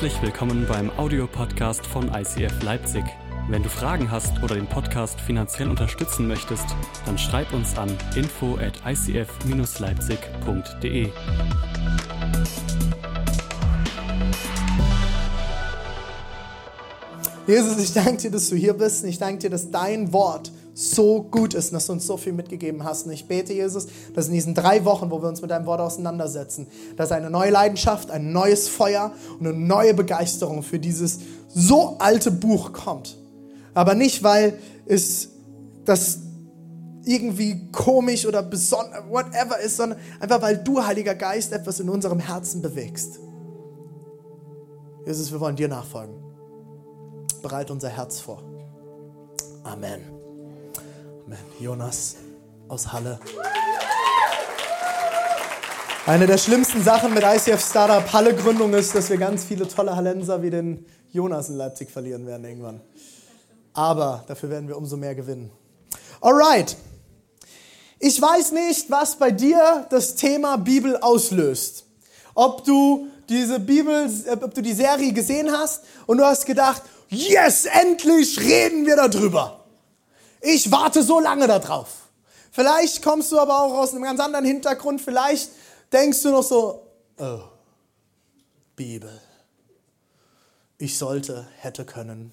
Herzlich willkommen beim Audiopodcast von ICF Leipzig. Wenn du Fragen hast oder den Podcast finanziell unterstützen möchtest, dann schreib uns an info at icf-leipzig.de. Jesus, ich danke dir, dass du hier bist. Ich danke dir, dass dein Wort so gut ist und dass du uns so viel mitgegeben hast. Und ich bete, Jesus, dass in diesen drei Wochen, wo wir uns mit deinem Wort auseinandersetzen, dass eine neue Leidenschaft, ein neues Feuer und eine neue Begeisterung für dieses so alte Buch kommt. Aber nicht, weil es das irgendwie komisch oder besonders, whatever ist, sondern einfach, weil du, Heiliger Geist, etwas in unserem Herzen bewegst. Jesus, wir wollen dir nachfolgen. Bereit unser Herz vor. Amen. Amen. Jonas aus Halle. Eine der schlimmsten Sachen mit ICF Startup Halle Gründung ist, dass wir ganz viele tolle Hallenser wie den Jonas in Leipzig verlieren werden irgendwann. Aber dafür werden wir umso mehr gewinnen. Alright. Ich weiß nicht, was bei dir das Thema Bibel auslöst. Ob du diese Bibel, ob du die Serie gesehen hast und du hast gedacht, yes, endlich reden wir darüber. Ich warte so lange darauf. Vielleicht kommst du aber auch aus einem ganz anderen Hintergrund. Vielleicht denkst du noch so, oh, Bibel. Ich sollte, hätte können,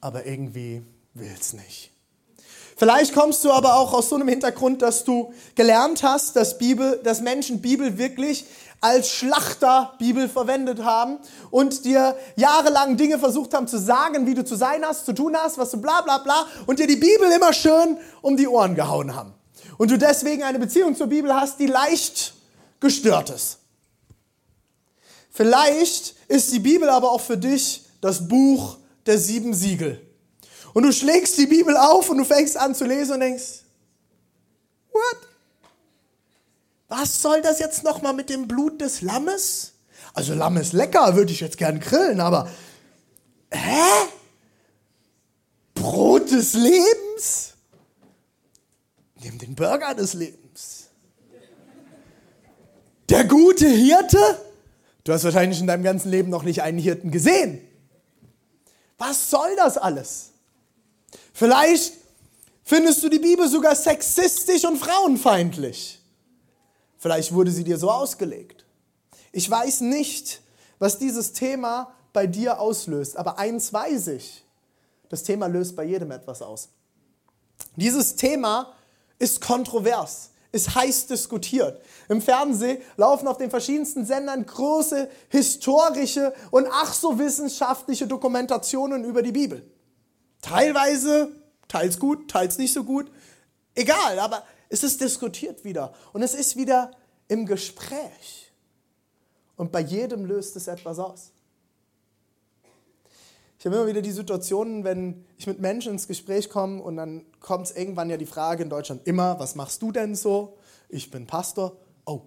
aber irgendwie will's nicht. Vielleicht kommst du aber auch aus so einem Hintergrund, dass du gelernt hast, dass, Bibel, dass Menschen Bibel wirklich als Schlachter Bibel verwendet haben und dir jahrelang Dinge versucht haben zu sagen, wie du zu sein hast, zu tun hast, was du bla bla bla und dir die Bibel immer schön um die Ohren gehauen haben. Und du deswegen eine Beziehung zur Bibel hast, die leicht gestört ist. Vielleicht ist die Bibel aber auch für dich das Buch der sieben Siegel. Und du schlägst die Bibel auf und du fängst an zu lesen und denkst, what? Was soll das jetzt nochmal mit dem Blut des Lammes? Also Lamm ist lecker, würde ich jetzt gern grillen, aber hä? Brot des Lebens? Nimm den Burger des Lebens. Der gute Hirte? Du hast wahrscheinlich in deinem ganzen Leben noch nicht einen Hirten gesehen. Was soll das alles? Vielleicht findest du die Bibel sogar sexistisch und frauenfeindlich. Vielleicht wurde sie dir so ausgelegt. Ich weiß nicht, was dieses Thema bei dir auslöst, aber eins weiß ich. Das Thema löst bei jedem etwas aus. Dieses Thema ist kontrovers, ist heiß diskutiert. Im Fernsehen laufen auf den verschiedensten Sendern große historische und ach so wissenschaftliche Dokumentationen über die Bibel. Teilweise, teils gut, teils nicht so gut. Egal, aber es ist diskutiert wieder und es ist wieder im Gespräch. Und bei jedem löst es etwas aus. Ich habe immer wieder die Situationen, wenn ich mit Menschen ins Gespräch komme und dann kommt es irgendwann ja die Frage in Deutschland immer, was machst du denn so? Ich bin Pastor. Oh.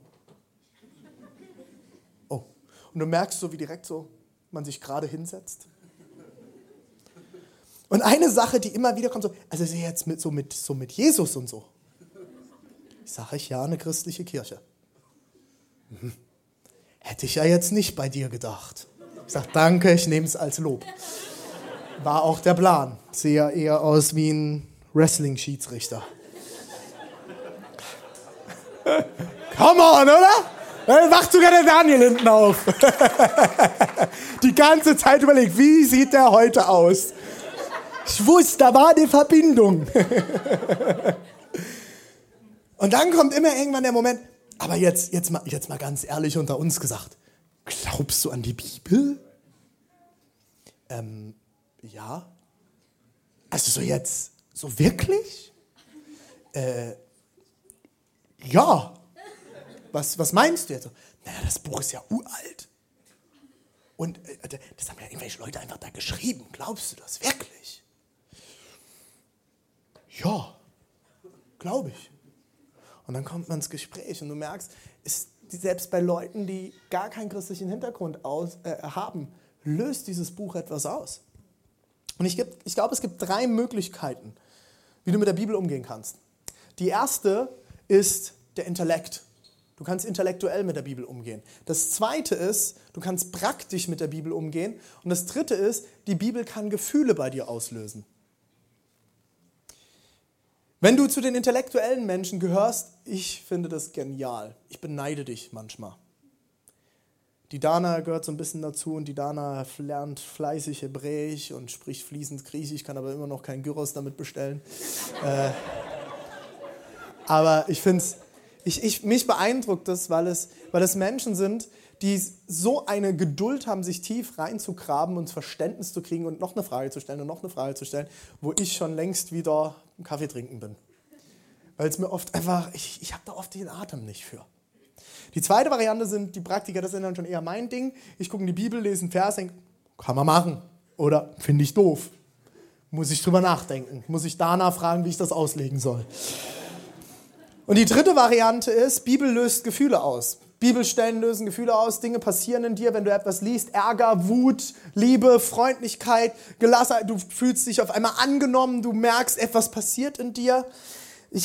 Oh. Und du merkst so, wie direkt so man sich gerade hinsetzt. Und eine Sache, die immer wieder kommt, so, also ist jetzt mit, so, mit, so mit Jesus und so. Ich sage ich ja, eine christliche Kirche. Hm. Hätte ich ja jetzt nicht bei dir gedacht. Ich sage danke, ich nehme es als Lob. War auch der Plan. Sehe ja eher aus wie ein Wrestling-Schiedsrichter. Come on, oder? Dann wacht sogar der Daniel hinten auf. Die ganze Zeit überlegt, wie sieht der heute aus? Ich wusste, da war eine Verbindung. Und dann kommt immer irgendwann der Moment, aber jetzt, jetzt, mal, jetzt mal ganz ehrlich unter uns gesagt, glaubst du an die Bibel? Ähm, ja. Also so jetzt, so wirklich? Äh, ja. Was, was meinst du jetzt? Naja, das Buch ist ja uralt. Und äh, das haben ja irgendwelche Leute einfach da geschrieben. Glaubst du das wirklich? Ja, glaube ich. Und dann kommt man ins Gespräch und du merkst, ist, selbst bei Leuten, die gar keinen christlichen Hintergrund aus, äh, haben, löst dieses Buch etwas aus. Und ich, ich glaube, es gibt drei Möglichkeiten, wie du mit der Bibel umgehen kannst. Die erste ist der Intellekt. Du kannst intellektuell mit der Bibel umgehen. Das zweite ist, du kannst praktisch mit der Bibel umgehen. Und das dritte ist, die Bibel kann Gefühle bei dir auslösen. Wenn du zu den intellektuellen Menschen gehörst, ich finde das genial. Ich beneide dich manchmal. Die Dana gehört so ein bisschen dazu und die Dana lernt fleißig Hebräisch und spricht fließend Griechisch, kann aber immer noch kein Gyros damit bestellen. äh, aber ich finde es ich, ich, mich beeindruckt das, weil es, weil es Menschen sind, die so eine Geduld haben, sich tief reinzugraben und Verständnis zu kriegen und noch eine Frage zu stellen und noch eine Frage zu stellen, wo ich schon längst wieder Kaffee trinken bin. Weil es mir oft einfach, ich, ich habe da oft den Atem nicht für. Die zweite Variante sind die Praktiker, das sind dann schon eher mein Ding. Ich gucke in die Bibel, lese einen Vers, denke, kann man machen. Oder finde ich doof. Muss ich drüber nachdenken. Muss ich danach fragen, wie ich das auslegen soll. Und die dritte Variante ist, Bibel löst Gefühle aus. Bibelstellen lösen Gefühle aus, Dinge passieren in dir, wenn du etwas liest. Ärger, Wut, Liebe, Freundlichkeit, Gelassenheit. Du fühlst dich auf einmal angenommen, du merkst, etwas passiert in dir.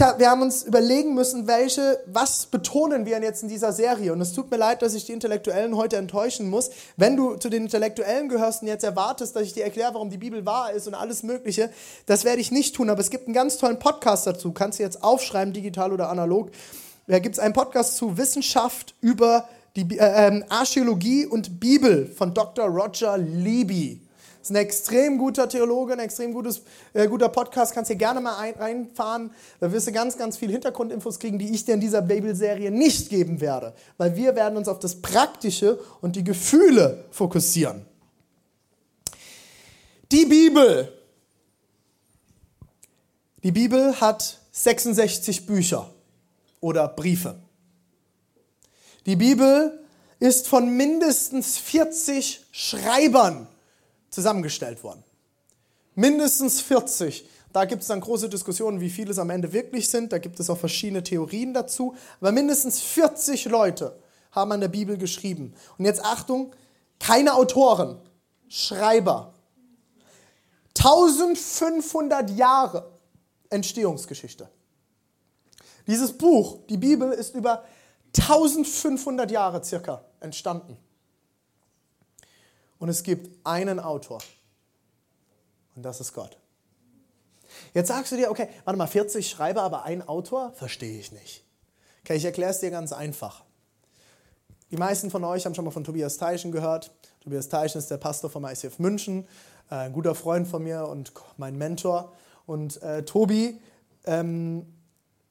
Hab, wir haben uns überlegen müssen, welche, was betonen wir jetzt in dieser Serie. Und es tut mir leid, dass ich die Intellektuellen heute enttäuschen muss. Wenn du zu den Intellektuellen gehörst und jetzt erwartest, dass ich dir erkläre, warum die Bibel wahr ist und alles Mögliche, das werde ich nicht tun. Aber es gibt einen ganz tollen Podcast dazu. Kannst du jetzt aufschreiben, digital oder analog. Da gibt es einen Podcast zu Wissenschaft über die äh, ähm, Archäologie und Bibel von Dr. Roger Levy. Ist ein extrem guter Theologe, ein extrem gutes, äh, guter Podcast. Kannst hier gerne mal ein, reinfahren. Da wirst du ganz, ganz viel Hintergrundinfos kriegen, die ich dir in dieser Babel-Serie nicht geben werde. Weil wir werden uns auf das Praktische und die Gefühle fokussieren. Die Bibel. Die Bibel hat 66 Bücher oder Briefe. Die Bibel ist von mindestens 40 Schreibern zusammengestellt worden. Mindestens 40. Da gibt es dann große Diskussionen, wie viele es am Ende wirklich sind. Da gibt es auch verschiedene Theorien dazu. Aber mindestens 40 Leute haben an der Bibel geschrieben. Und jetzt Achtung, keine Autoren, Schreiber. 1500 Jahre Entstehungsgeschichte. Dieses Buch, die Bibel, ist über 1500 Jahre circa entstanden. Und es gibt einen Autor. Und das ist Gott. Jetzt sagst du dir, okay, warte mal, 40 Schreiber, aber ein Autor? Verstehe ich nicht. Okay, ich erkläre es dir ganz einfach. Die meisten von euch haben schon mal von Tobias Teichen gehört. Tobias Teichen ist der Pastor vom ICF München, äh, ein guter Freund von mir und mein Mentor. Und äh, Tobi ähm,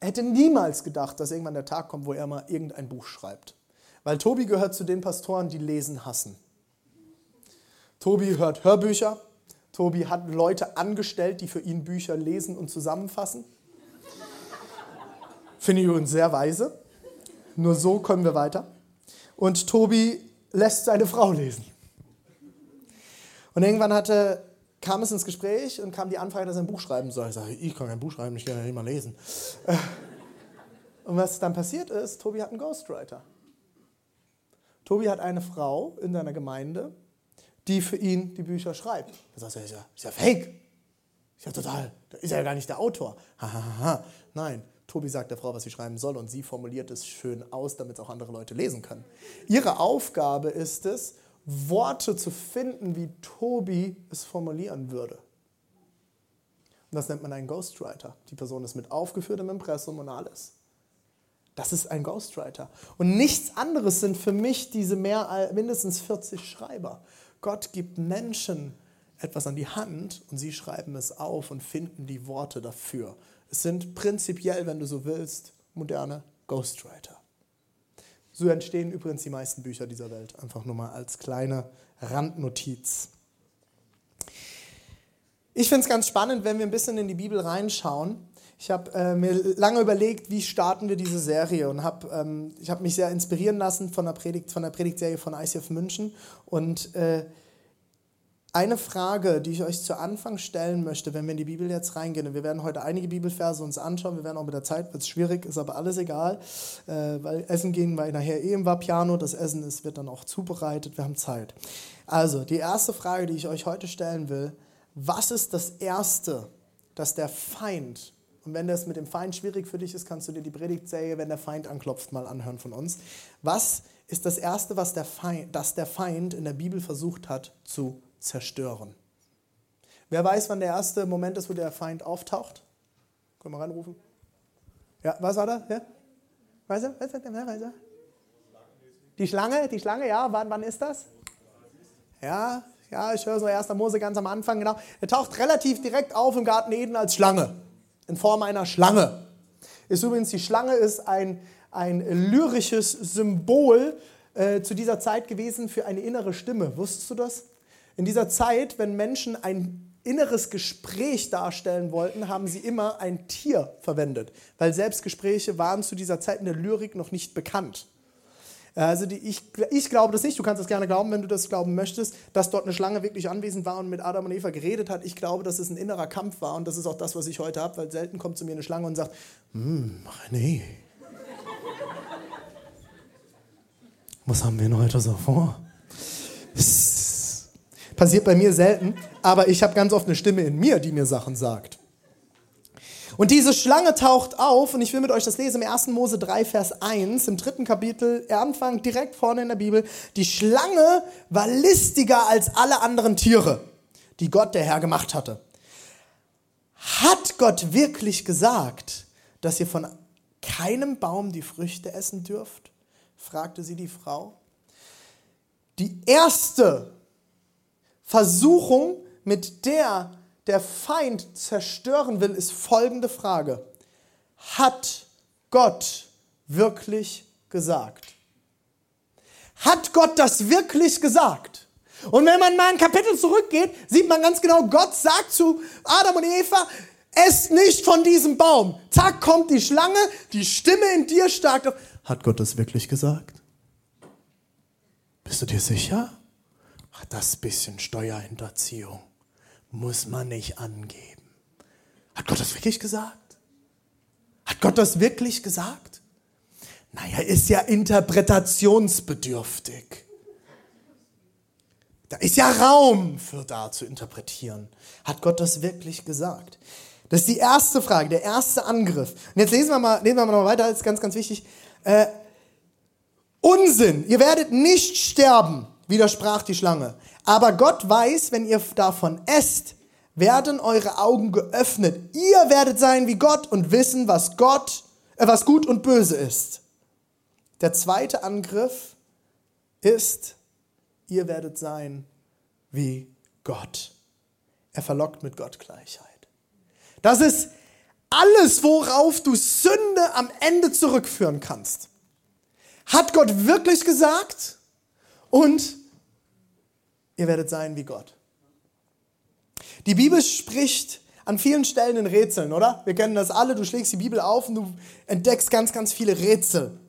hätte niemals gedacht, dass irgendwann der Tag kommt, wo er mal irgendein Buch schreibt. Weil Tobi gehört zu den Pastoren, die lesen hassen. Tobi hört Hörbücher. Tobi hat Leute angestellt, die für ihn Bücher lesen und zusammenfassen. Finde ich übrigens sehr weise. Nur so kommen wir weiter. Und Tobi lässt seine Frau lesen. Und irgendwann hatte, kam es ins Gespräch und kam die Anfrage, dass er ein Buch schreiben soll. Ich sage, ich kann kein Buch schreiben, ich kann ja nicht mal lesen. Und was dann passiert ist, Tobi hat einen Ghostwriter. Tobi hat eine Frau in seiner Gemeinde, die für ihn die Bücher schreibt. Da sagt er, ist ja, ist ja fake. Ist ja total, da ist ja gar nicht der Autor. Ha, Nein, Tobi sagt der Frau, was sie schreiben soll und sie formuliert es schön aus, damit es auch andere Leute lesen können. Ihre Aufgabe ist es, Worte zu finden, wie Tobi es formulieren würde. Und das nennt man einen Ghostwriter. Die Person ist mit aufgeführt im Impressum und alles. Das ist ein Ghostwriter. Und nichts anderes sind für mich diese mehr, mindestens 40 Schreiber. Gott gibt Menschen etwas an die Hand und sie schreiben es auf und finden die Worte dafür. Es sind prinzipiell, wenn du so willst, moderne Ghostwriter. So entstehen übrigens die meisten Bücher dieser Welt. Einfach nur mal als kleine Randnotiz. Ich finde es ganz spannend, wenn wir ein bisschen in die Bibel reinschauen. Ich habe äh, mir lange überlegt, wie starten wir diese Serie und habe ähm, ich habe mich sehr inspirieren lassen von der Predigt von der Predigtserie von ICF München und äh, eine Frage, die ich euch zu Anfang stellen möchte, wenn wir in die Bibel jetzt reingehen, und wir werden heute einige Bibelverse uns anschauen, wir werden auch mit der Zeit, wird es schwierig, ist aber alles egal, äh, weil Essen gehen wir nachher eh im Vapiano, das Essen ist, wird dann auch zubereitet, wir haben Zeit. Also, die erste Frage, die ich euch heute stellen will, was ist das Erste, das der Feind Und wenn das mit dem Feind schwierig für dich ist, kannst du dir die Predigtserie, wenn der Feind anklopft, mal anhören von uns. Was ist das Erste, was der Feind, das der Feind in der Bibel versucht hat zu zerstören? Wer weiß, wann der erste Moment ist, wo der Feind auftaucht? Können wir reinrufen? Ja, was war das? Ja? Weiß er? Weiß er? Weiß er? Die Schlange, die Schlange, ja, wann, wann ist das? Ja, ja, ich höre so 1. Mose ganz am Anfang, genau. Er taucht relativ direkt auf im Garten Eden als Schlange, in Form einer Schlange. Ist übrigens, die Schlange ist ein, ein lyrisches Symbol äh, zu dieser Zeit gewesen für eine innere Stimme. Wusstest du das? In dieser Zeit, wenn Menschen ein inneres Gespräch darstellen wollten, haben sie immer ein Tier verwendet, weil Selbstgespräche waren zu dieser Zeit in der Lyrik noch nicht bekannt. Also die, ich, ich glaube das nicht, du kannst das gerne glauben, wenn du das glauben möchtest, dass dort eine Schlange wirklich anwesend war und mit Adam und Eva geredet hat. Ich glaube, dass es ein innerer Kampf war und das ist auch das, was ich heute habe, weil selten kommt zu mir eine Schlange und sagt, hm, nee. Was haben wir denn heute so vor? Passiert bei mir selten, aber ich habe ganz oft eine Stimme in mir, die mir Sachen sagt. Und diese Schlange taucht auf, und ich will mit euch das lesen im 1. Mose 3, Vers 1, im dritten Kapitel, Anfang direkt vorne in der Bibel. Die Schlange war listiger als alle anderen Tiere, die Gott der Herr gemacht hatte. Hat Gott wirklich gesagt, dass ihr von keinem Baum die Früchte essen dürft? fragte sie die Frau. Die erste Versuchung, mit der der Feind zerstören will, ist folgende Frage. Hat Gott wirklich gesagt? Hat Gott das wirklich gesagt? Und wenn man mal ein Kapitel zurückgeht, sieht man ganz genau, Gott sagt zu Adam und Eva, esst nicht von diesem Baum. Zack, kommt die Schlange, die Stimme in dir stark. Hat Gott das wirklich gesagt? Bist du dir sicher? Das bisschen Steuerhinterziehung muss man nicht angeben. Hat Gott das wirklich gesagt? Hat Gott das wirklich gesagt? Naja, ist ja interpretationsbedürftig. Da ist ja Raum für da zu interpretieren. Hat Gott das wirklich gesagt? Das ist die erste Frage, der erste Angriff. Und jetzt lesen wir mal, lesen wir mal weiter, das ist ganz, ganz wichtig. Äh, Unsinn, ihr werdet nicht sterben, widersprach die Schlange. Aber Gott weiß, wenn ihr davon esst, werden eure Augen geöffnet. Ihr werdet sein wie Gott und wissen, was Gott, äh, was gut und böse ist. Der zweite Angriff ist, ihr werdet sein wie Gott. Er verlockt mit Gottgleichheit. Das ist alles, worauf du Sünde am Ende zurückführen kannst. Hat Gott wirklich gesagt? Und ihr werdet sein wie Gott. Die Bibel spricht an vielen Stellen in Rätseln, oder? Wir kennen das alle. Du schlägst die Bibel auf und du entdeckst ganz, ganz viele Rätsel.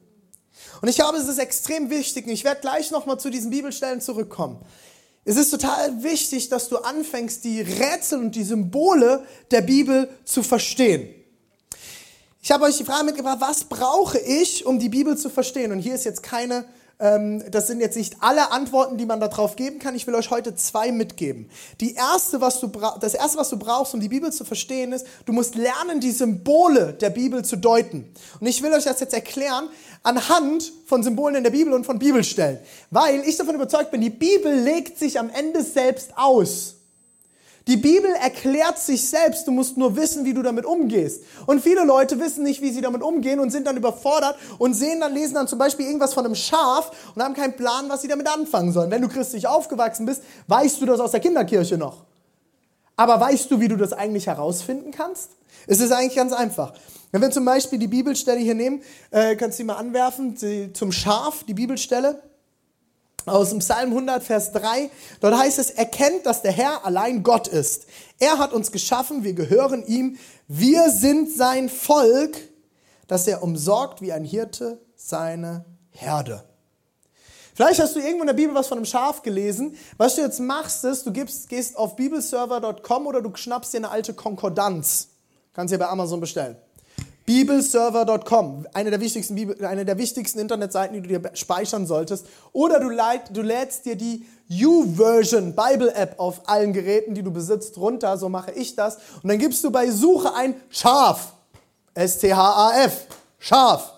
Und ich glaube, es ist extrem wichtig, und ich werde gleich nochmal zu diesen Bibelstellen zurückkommen. Es ist total wichtig, dass du anfängst, die Rätsel und die Symbole der Bibel zu verstehen. Ich habe euch die Frage mitgebracht, was brauche ich, um die Bibel zu verstehen? Und hier ist jetzt keine ähm, das sind jetzt nicht alle Antworten, die man darauf geben kann. Ich will euch heute zwei mitgeben. Die erste, was du das erste, was du brauchst, um die Bibel zu verstehen, ist, du musst lernen, die Symbole der Bibel zu deuten. Und ich will euch das jetzt erklären anhand von Symbolen in der Bibel und von Bibelstellen. Weil ich davon überzeugt bin, die Bibel legt sich am Ende selbst aus. Die Bibel erklärt sich selbst, du musst nur wissen, wie du damit umgehst. Und viele Leute wissen nicht, wie sie damit umgehen und sind dann überfordert und sehen dann, lesen dann zum Beispiel irgendwas von einem Schaf und haben keinen Plan, was sie damit anfangen sollen. Wenn du christlich aufgewachsen bist, weißt du das aus der Kinderkirche noch. Aber weißt du, wie du das eigentlich herausfinden kannst? Es ist eigentlich ganz einfach. Wenn wir zum Beispiel die Bibelstelle hier nehmen, äh, kannst du die mal anwerfen, zum Schaf, die Bibelstelle aus dem Psalm 100, Vers 3. Dort heißt es, erkennt, dass der Herr allein Gott ist. Er hat uns geschaffen, wir gehören ihm. Wir sind sein Volk, das er umsorgt wie ein Hirte seine Herde. Vielleicht hast du irgendwo in der Bibel was von einem Schaf gelesen. Was du jetzt machst, ist, du gibst, gehst auf bibelserver.com oder du schnappst dir eine alte Konkordanz. Kannst du dir bei Amazon bestellen bibelserver.com, eine der wichtigsten, Bibel, eine der wichtigsten Internetseiten, die du dir speichern solltest. Oder du, leid, du lädst dir die YouVersion Bible App auf allen Geräten, die du besitzt, runter. So mache ich das. Und dann gibst du bei Suche ein Schaf. S-T-H-A-F. Schaf.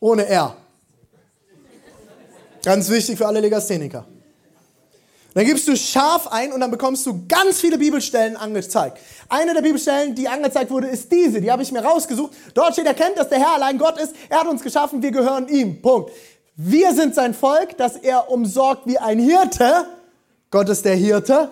Ohne R. Ganz wichtig für alle Legastheniker. Dann gibst du scharf ein und dann bekommst du ganz viele Bibelstellen angezeigt. Eine der Bibelstellen, die angezeigt wurde, ist diese. Die habe ich mir rausgesucht. Dort steht, erkennt, dass der Herr allein Gott ist. Er hat uns geschaffen, wir gehören ihm. Punkt. Wir sind sein Volk, das er umsorgt wie ein Hirte. Gott ist der Hirte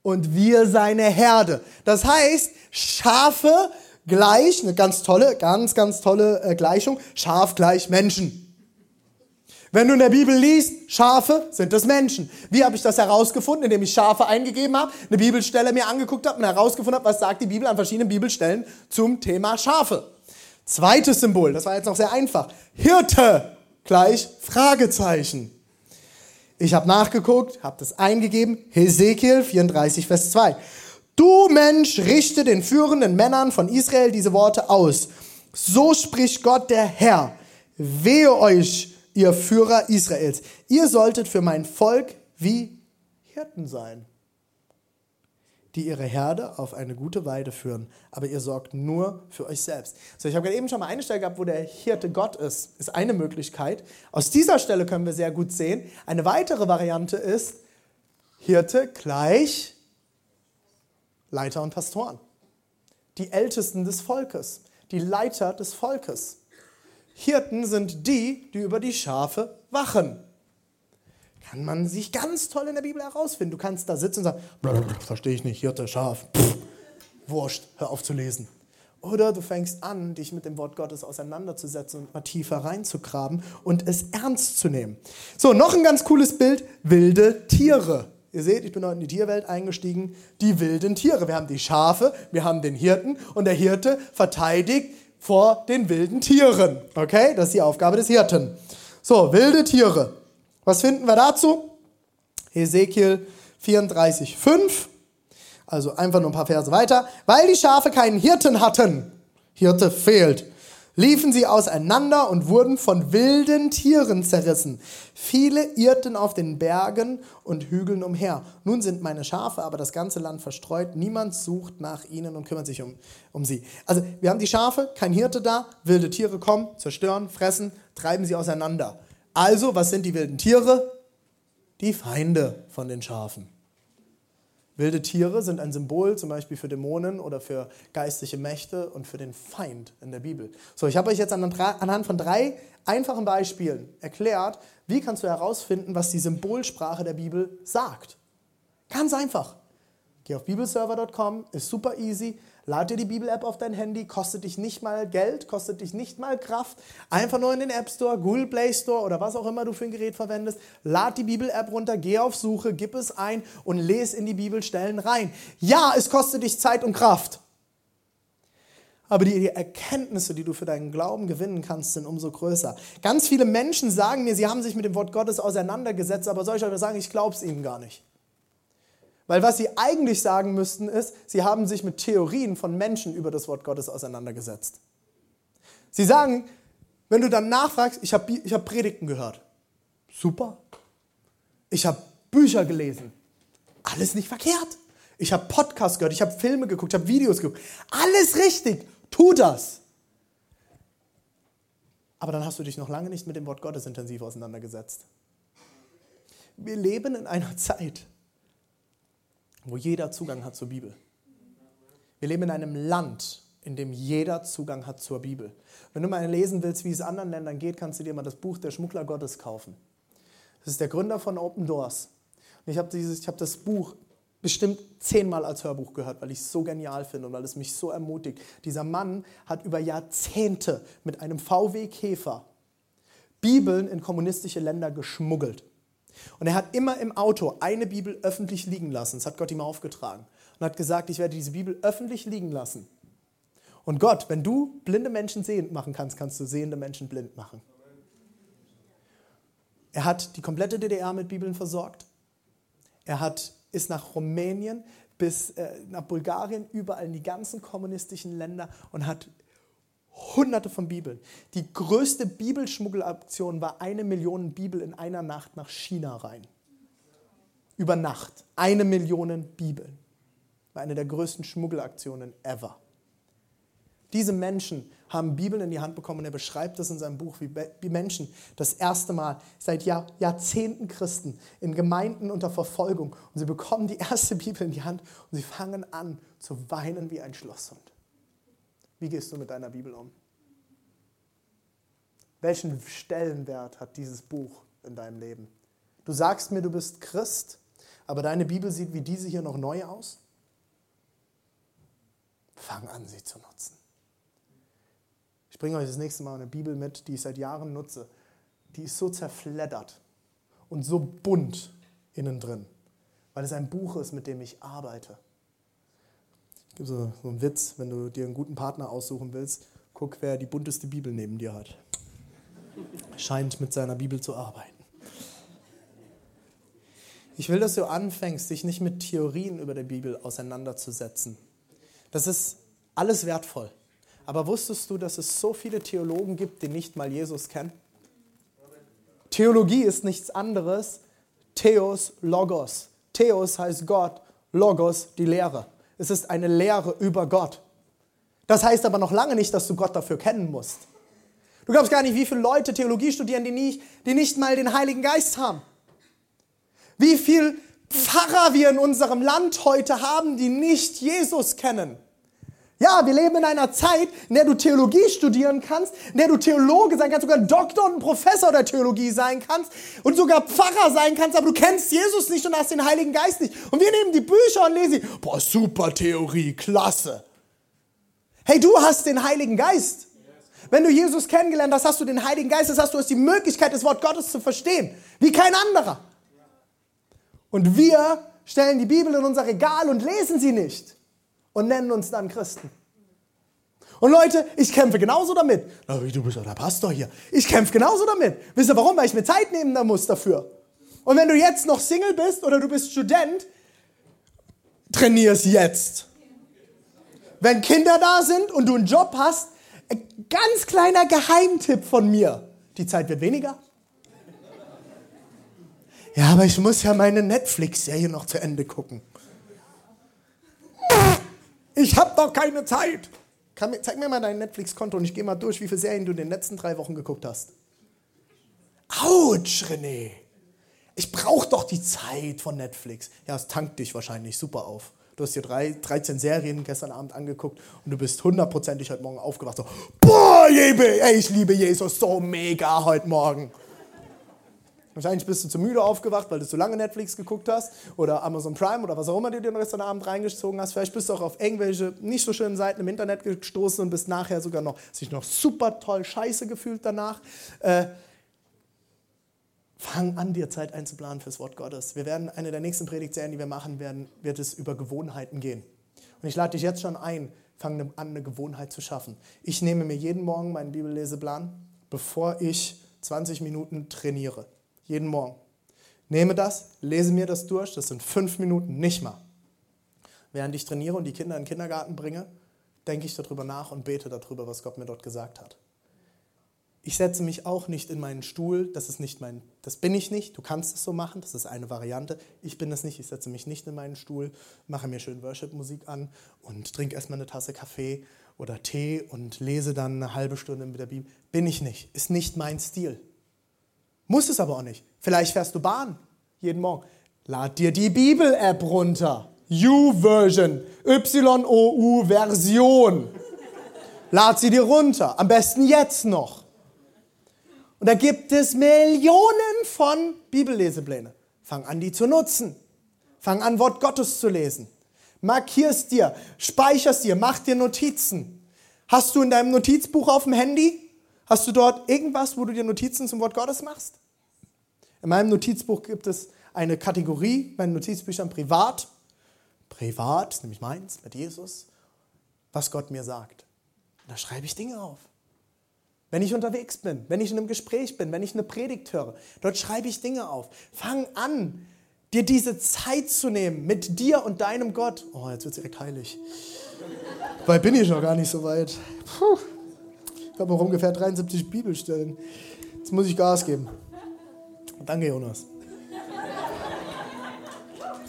und wir seine Herde. Das heißt, Schafe gleich, eine ganz tolle, ganz, ganz tolle äh, Gleichung, Schaf gleich Menschen. Wenn du in der Bibel liest, Schafe sind das Menschen. Wie habe ich das herausgefunden? Indem ich Schafe eingegeben habe, eine Bibelstelle mir angeguckt habe und herausgefunden habe, was sagt die Bibel an verschiedenen Bibelstellen zum Thema Schafe. Zweites Symbol, das war jetzt noch sehr einfach. Hirte gleich Fragezeichen. Ich habe nachgeguckt, habe das eingegeben. Hesekiel 34, Vers 2. Du Mensch, richte den führenden Männern von Israel diese Worte aus. So spricht Gott der Herr. Wehe euch, ihr Führer Israels. Ihr solltet für mein Volk wie Hirten sein, die ihre Herde auf eine gute Weide führen. Aber ihr sorgt nur für euch selbst. So, ich habe gerade eben schon mal eine Stelle gehabt, wo der Hirte Gott ist. Ist eine Möglichkeit. Aus dieser Stelle können wir sehr gut sehen. Eine weitere Variante ist Hirte gleich Leiter und Pastoren. Die Ältesten des Volkes. Die Leiter des Volkes. Hirten sind die, die über die Schafe wachen. Kann man sich ganz toll in der Bibel herausfinden. Du kannst da sitzen und sagen, verstehe ich nicht, Hirte, Schaf, pff, wurscht, hör auf zu lesen. Oder du fängst an, dich mit dem Wort Gottes auseinanderzusetzen und mal tiefer reinzugraben und es ernst zu nehmen. So, noch ein ganz cooles Bild, wilde Tiere. Ihr seht, ich bin heute in die Tierwelt eingestiegen. Die wilden Tiere. Wir haben die Schafe, wir haben den Hirten und der Hirte verteidigt vor den wilden Tieren. Okay, das ist die Aufgabe des Hirten. So, wilde Tiere. Was finden wir dazu? Hesekiel 34, 5. Also einfach nur ein paar Verse weiter. Weil die Schafe keinen Hirten hatten, Hirte fehlt, liefen sie auseinander und wurden von wilden Tieren zerrissen. Viele irrten auf den Bergen und Hügeln umher. Nun sind meine Schafe aber das ganze Land verstreut. Niemand sucht nach ihnen und kümmert sich um, um sie. Also wir haben die Schafe, kein Hirte da, wilde Tiere kommen, zerstören, fressen, treiben sie auseinander. Also, was sind die wilden Tiere? Die Feinde von den Schafen. Wilde Tiere sind ein Symbol zum Beispiel für Dämonen oder für geistliche Mächte und für den Feind in der Bibel. So, ich habe euch jetzt anhand von drei einfachen Beispielen erklärt, wie kannst du herausfinden, was die Symbolsprache der Bibel sagt. Ganz einfach. Geh auf bibelserver.com, ist super easy. Lad dir die Bibel-App auf dein Handy, kostet dich nicht mal Geld, kostet dich nicht mal Kraft. Einfach nur in den App Store, Google Play Store oder was auch immer du für ein Gerät verwendest. Lad die Bibel-App runter, geh auf Suche, gib es ein und lese in die Bibelstellen rein. Ja, es kostet dich Zeit und Kraft. Aber die Erkenntnisse, die du für deinen Glauben gewinnen kannst, sind umso größer. Ganz viele Menschen sagen mir, sie haben sich mit dem Wort Gottes auseinandergesetzt, aber soll ich euch sagen, ich glaube es ihnen gar nicht. Weil was sie eigentlich sagen müssten ist, sie haben sich mit Theorien von Menschen über das Wort Gottes auseinandergesetzt. Sie sagen, wenn du dann nachfragst, ich habe ich hab Predigten gehört. Super. Ich habe Bücher gelesen. Alles nicht verkehrt. Ich habe Podcasts gehört, ich habe Filme geguckt, ich habe Videos geguckt. Alles richtig. Tu das. Aber dann hast du dich noch lange nicht mit dem Wort Gottes intensiv auseinandergesetzt. Wir leben in einer Zeit, wo jeder Zugang hat zur Bibel. Wir leben in einem Land, in dem jeder Zugang hat zur Bibel. Wenn du mal lesen willst, wie es anderen Ländern geht, kannst du dir mal das Buch Der Schmuggler Gottes kaufen. Das ist der Gründer von Open Doors. Und ich habe hab das Buch bestimmt zehnmal als Hörbuch gehört, weil ich es so genial finde und weil es mich so ermutigt. Dieser Mann hat über Jahrzehnte mit einem VW-Käfer Bibeln in kommunistische Länder geschmuggelt. Und er hat immer im Auto eine Bibel öffentlich liegen lassen. Das hat Gott ihm aufgetragen. Und hat gesagt, ich werde diese Bibel öffentlich liegen lassen. Und Gott, wenn du blinde Menschen sehend machen kannst, kannst du sehende Menschen blind machen. Er hat die komplette DDR mit Bibeln versorgt. Er hat, ist nach Rumänien bis äh, nach Bulgarien, überall in die ganzen kommunistischen Länder und hat Hunderte von Bibeln. Die größte Bibelschmuggelaktion war eine Million Bibel in einer Nacht nach China rein. Über Nacht. Eine Million Bibeln. War eine der größten Schmuggelaktionen ever. Diese Menschen haben Bibeln in die Hand bekommen und er beschreibt das in seinem Buch, wie, wie Menschen das erste Mal seit Jahr, Jahrzehnten Christen in Gemeinden unter Verfolgung und sie bekommen die erste Bibel in die Hand und sie fangen an zu weinen wie ein Schlosshund. Wie gehst du mit deiner Bibel um? Welchen Stellenwert hat dieses Buch in deinem Leben? Du sagst mir, du bist Christ, aber deine Bibel sieht wie diese hier noch neu aus? Fang an, sie zu nutzen. Ich bringe euch das nächste Mal eine Bibel mit, die ich seit Jahren nutze. Die ist so zerfleddert und so bunt innen drin, weil es ein Buch ist, mit dem ich arbeite. Gebe so, so einen Witz, wenn du dir einen guten Partner aussuchen willst, guck, wer die bunteste Bibel neben dir hat. Scheint mit seiner Bibel zu arbeiten. Ich will, dass du anfängst, dich nicht mit Theorien über die Bibel auseinanderzusetzen. Das ist alles wertvoll. Aber wusstest du, dass es so viele Theologen gibt, die nicht mal Jesus kennen? Theologie ist nichts anderes. Theos, Logos. Theos heißt Gott, Logos die Lehre. Es ist eine Lehre über Gott. Das heißt aber noch lange nicht, dass du Gott dafür kennen musst. Du glaubst gar nicht, wie viele Leute Theologie studieren, die nicht, die nicht mal den Heiligen Geist haben. Wie viele Pfarrer wir in unserem Land heute haben, die nicht Jesus kennen. Ja, wir leben in einer Zeit, in der du Theologie studieren kannst, in der du Theologe sein kannst, sogar Doktor und Professor der Theologie sein kannst und sogar Pfarrer sein kannst, aber du kennst Jesus nicht und hast den Heiligen Geist nicht. Und wir nehmen die Bücher und lesen, boah, super Theorie, klasse. Hey, du hast den Heiligen Geist. Wenn du Jesus kennengelernt hast, hast du den Heiligen Geist, das hast du hast die Möglichkeit, das Wort Gottes zu verstehen, wie kein anderer. Und wir stellen die Bibel in unser Regal und lesen sie nicht und nennen uns dann Christen. Und Leute, ich kämpfe genauso damit. Du bist doch der Pastor hier. Ich kämpfe genauso damit. Wisst ihr warum? Weil ich mir Zeit nehmen muss dafür. Und wenn du jetzt noch Single bist oder du bist Student, trainier es jetzt. Wenn Kinder da sind und du einen Job hast, ein ganz kleiner Geheimtipp von mir. Die Zeit wird weniger. Ja, aber ich muss ja meine Netflix-Serie noch zu Ende gucken. Ich habe doch keine Zeit. zeig mir mal dein Netflix-Konto und ich gehe mal durch, wie viele Serien du in den letzten drei Wochen geguckt hast. Autsch, René. Ich brauche doch die Zeit von Netflix. Ja, es tankt dich wahrscheinlich super auf. Du hast dir drei, 13 Serien gestern Abend angeguckt und du bist hundertprozentig heute Morgen aufgewacht. So, boah, ich liebe Jesus so mega heute Morgen. Wahrscheinlich bist du zu müde aufgewacht, weil du zu lange Netflix geguckt hast oder Amazon Prime oder was auch immer du dir den Rest Abend reingezogen hast. Vielleicht bist du auch auf irgendwelche nicht so schönen Seiten im Internet gestoßen und bist nachher sogar noch sich noch super toll scheiße gefühlt danach. Äh, fang an, dir Zeit einzuplanen fürs Wort Gottes. Wir werden eine der nächsten Predigtserien, die wir machen werden, wird es über Gewohnheiten gehen. Und ich lade dich jetzt schon ein, fang an, eine Gewohnheit zu schaffen. Ich nehme mir jeden Morgen meinen Bibelleseplan, bevor ich 20 Minuten trainiere. Jeden Morgen. Nehme das, lese mir das durch, das sind fünf Minuten, nicht mal. Während ich trainiere und die Kinder in den Kindergarten bringe, denke ich darüber nach und bete darüber, was Gott mir dort gesagt hat. Ich setze mich auch nicht in meinen Stuhl, das ist nicht mein, das bin ich nicht, du kannst es so machen, das ist eine Variante. Ich bin es nicht, ich setze mich nicht in meinen Stuhl, mache mir schön Worship-Musik an und trinke erstmal eine Tasse Kaffee oder Tee und lese dann eine halbe Stunde mit der Bibel. Bin ich nicht, ist nicht mein Stil. Muss es aber auch nicht. Vielleicht fährst du Bahn jeden Morgen. Lad dir die Bibel-App runter. U-Version. Y-O-U-Version. Lad sie dir runter. Am besten jetzt noch. Und da gibt es Millionen von Bibellesepläne. Fang an, die zu nutzen. Fang an, Wort Gottes zu lesen. Markierst dir, speicherst dir, mach dir Notizen. Hast du in deinem Notizbuch auf dem Handy Hast du dort irgendwas, wo du dir Notizen zum Wort Gottes machst? In meinem Notizbuch gibt es eine Kategorie, meinen Notizbüchern privat. Privat, nämlich meins, mit Jesus, was Gott mir sagt. Da schreibe ich Dinge auf. Wenn ich unterwegs bin, wenn ich in einem Gespräch bin, wenn ich eine Predigt höre, dort schreibe ich Dinge auf. Fang an, dir diese Zeit zu nehmen mit dir und deinem Gott. Oh, jetzt wird es direkt heilig. Weil bin ich noch gar nicht so weit. Puh. Ich habe noch ungefähr 73 Bibelstellen. Jetzt muss ich Gas geben. Danke, Jonas.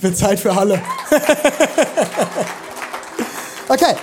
Wird Zeit für Halle. okay.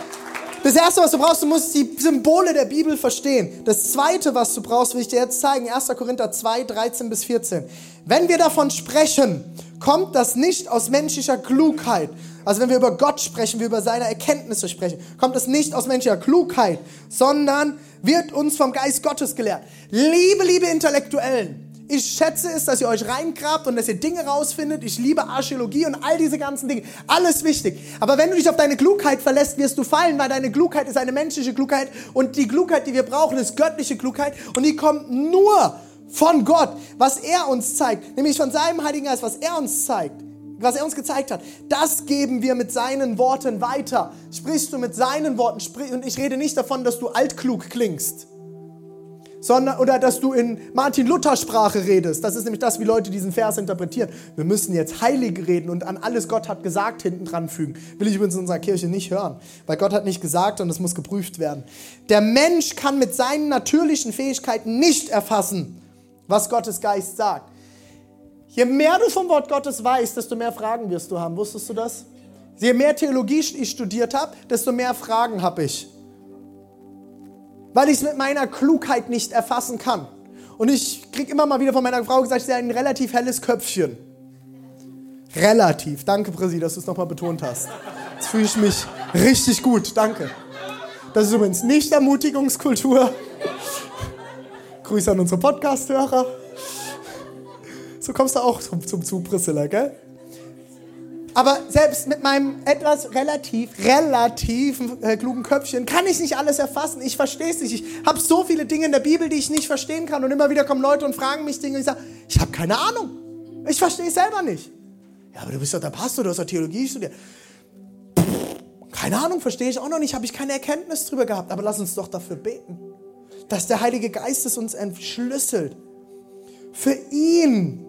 Das Erste, was du brauchst, du musst die Symbole der Bibel verstehen. Das Zweite, was du brauchst, will ich dir jetzt zeigen. 1. Korinther 2, 13 bis 14. Wenn wir davon sprechen, kommt das nicht aus menschlicher Klugheit. Also wenn wir über Gott sprechen, wir über seine Erkenntnisse sprechen, kommt das nicht aus menschlicher Klugheit, sondern wird uns vom Geist Gottes gelehrt. Liebe, liebe Intellektuellen, ich schätze es, dass ihr euch reingrabt und dass ihr Dinge rausfindet. Ich liebe Archäologie und all diese ganzen Dinge. Alles wichtig. Aber wenn du dich auf deine Klugheit verlässt, wirst du fallen, weil deine Klugheit ist eine menschliche Klugheit und die Klugheit, die wir brauchen, ist göttliche Klugheit und die kommt nur von Gott, was er uns zeigt, nämlich von seinem Heiligen Geist, was er uns zeigt, was er uns gezeigt hat. Das geben wir mit seinen Worten weiter. Sprichst du mit seinen Worten, und ich rede nicht davon, dass du altklug klingst sondern, oder dass du in Martin Luther Sprache redest. Das ist nämlich das, wie Leute diesen Vers interpretieren. Wir müssen jetzt heilig reden und an alles Gott hat gesagt hinten dran fügen. Will ich übrigens in unserer Kirche nicht hören, weil Gott hat nicht gesagt und es muss geprüft werden. Der Mensch kann mit seinen natürlichen Fähigkeiten nicht erfassen, was Gottes Geist sagt. Je mehr du vom Wort Gottes weißt, desto mehr Fragen wirst du haben. Wusstest du das? Je mehr Theologie ich studiert habe, desto mehr Fragen habe ich weil ich es mit meiner Klugheit nicht erfassen kann. Und ich kriege immer mal wieder von meiner Frau gesagt, sie hat ein relativ helles Köpfchen. Relativ. Danke, Präsi, dass du es nochmal betont hast. Jetzt fühle ich mich richtig gut. Danke. Das ist übrigens nicht Ermutigungskultur. Grüße an unsere Podcast-Hörer. So kommst du auch zum, zum Zug, Priscilla, gell? Aber selbst mit meinem etwas relativ, relativ äh, klugen Köpfchen kann ich nicht alles erfassen. Ich verstehe es nicht. Ich habe so viele Dinge in der Bibel, die ich nicht verstehen kann. Und immer wieder kommen Leute und fragen mich Dinge. Und ich sage, ich habe keine Ahnung. Ich verstehe es selber nicht. Ja, aber du bist doch der Pastor, du hast doch Theologie studiert. Keine Ahnung, verstehe ich auch noch nicht, habe ich keine Erkenntnis drüber gehabt. Aber lass uns doch dafür beten, dass der Heilige Geist es uns entschlüsselt. Für ihn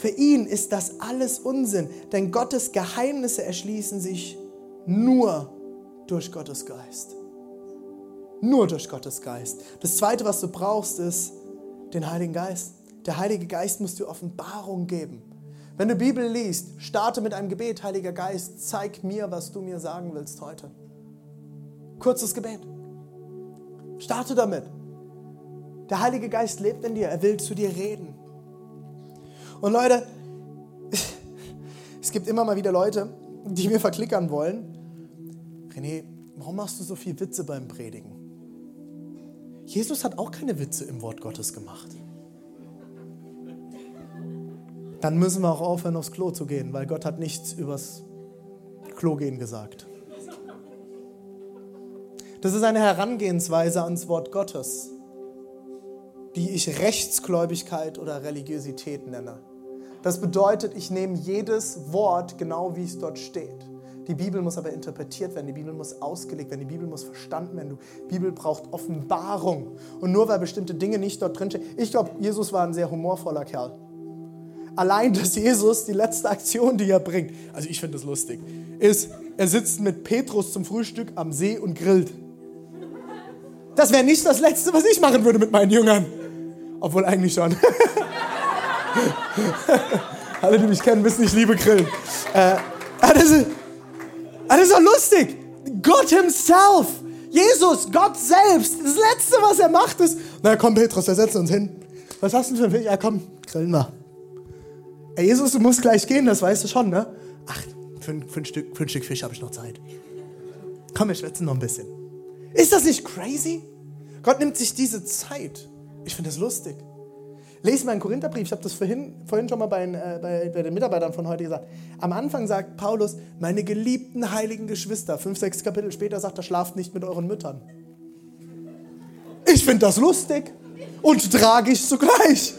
für ihn ist das alles Unsinn, denn Gottes Geheimnisse erschließen sich nur durch Gottes Geist. Nur durch Gottes Geist. Das Zweite, was du brauchst, ist den Heiligen Geist. Der Heilige Geist muss dir Offenbarung geben. Wenn du Bibel liest, starte mit einem Gebet, Heiliger Geist, zeig mir, was du mir sagen willst heute. Kurzes Gebet. Starte damit. Der Heilige Geist lebt in dir, er will zu dir reden. Und Leute, es gibt immer mal wieder Leute, die mir verklickern wollen. René, warum machst du so viel Witze beim Predigen? Jesus hat auch keine Witze im Wort Gottes gemacht. Dann müssen wir auch aufhören, aufs Klo zu gehen, weil Gott hat nichts übers Klo gehen gesagt. Das ist eine Herangehensweise ans Wort Gottes, die ich Rechtsgläubigkeit oder Religiosität nenne. Das bedeutet, ich nehme jedes Wort genau, wie es dort steht. Die Bibel muss aber interpretiert werden, die Bibel muss ausgelegt werden, die Bibel muss verstanden werden. Die Bibel braucht Offenbarung. Und nur weil bestimmte Dinge nicht dort drinstehen. Ich glaube, Jesus war ein sehr humorvoller Kerl. Allein, dass Jesus die letzte Aktion, die er bringt, also ich finde das lustig, ist, er sitzt mit Petrus zum Frühstück am See und grillt. Das wäre nicht das Letzte, was ich machen würde mit meinen Jüngern. Obwohl eigentlich schon. Alle, die mich kennen, wissen, ich liebe Grillen. Äh, das, ist, das ist doch lustig. Gott himself, Jesus, Gott selbst, das Letzte, was er macht, ist, na komm Petrus, wir setzen uns hin. Was hast du für ein Fisch? Ja komm, grillen wir. Ey, Jesus, du musst gleich gehen, das weißt du schon, ne? Ach, für ein, für ein, Stück, für ein Stück Fisch habe ich noch Zeit. Komm, wir schwätzen noch ein bisschen. Ist das nicht crazy? Gott nimmt sich diese Zeit. Ich finde das lustig. Lest mal einen Korintherbrief, ich habe das vorhin, vorhin schon mal bei, äh, bei, bei, den Mitarbeitern von heute gesagt. Am Anfang sagt Paulus, meine geliebten heiligen Geschwister, fünf, sechs Kapitel später sagt er, schlaft nicht mit euren Müttern. Ich finde das lustig und tragisch zugleich.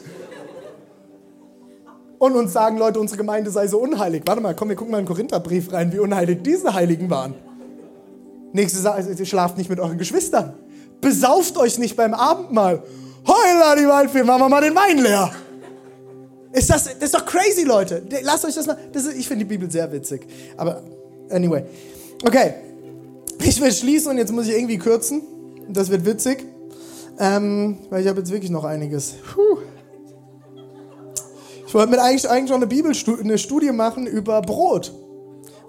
Und uns sagen Leute, unsere Gemeinde sei so unheilig. Warte mal, komm, wir gucken mal in den Korintherbrief rein, wie unheilig diese Heiligen waren. Nächste Sache, ihr schlaft nicht mit euren Geschwistern. Besauft euch nicht beim Abendmahl. Heula, die Waldfee, machen wir mal den Wein leer. Ist das, das ist doch crazy, Leute. Lasst euch das mal. Das ist, ich finde die Bibel sehr witzig. Aber, anyway. Okay. Ich will schließen und jetzt muss ich irgendwie kürzen. Das wird witzig. Ähm, weil ich habe jetzt wirklich noch einiges. Puh. Ich wollte mit eigentlich, eigentlich schon eine Bibelstudie eine Studie machen über Brot.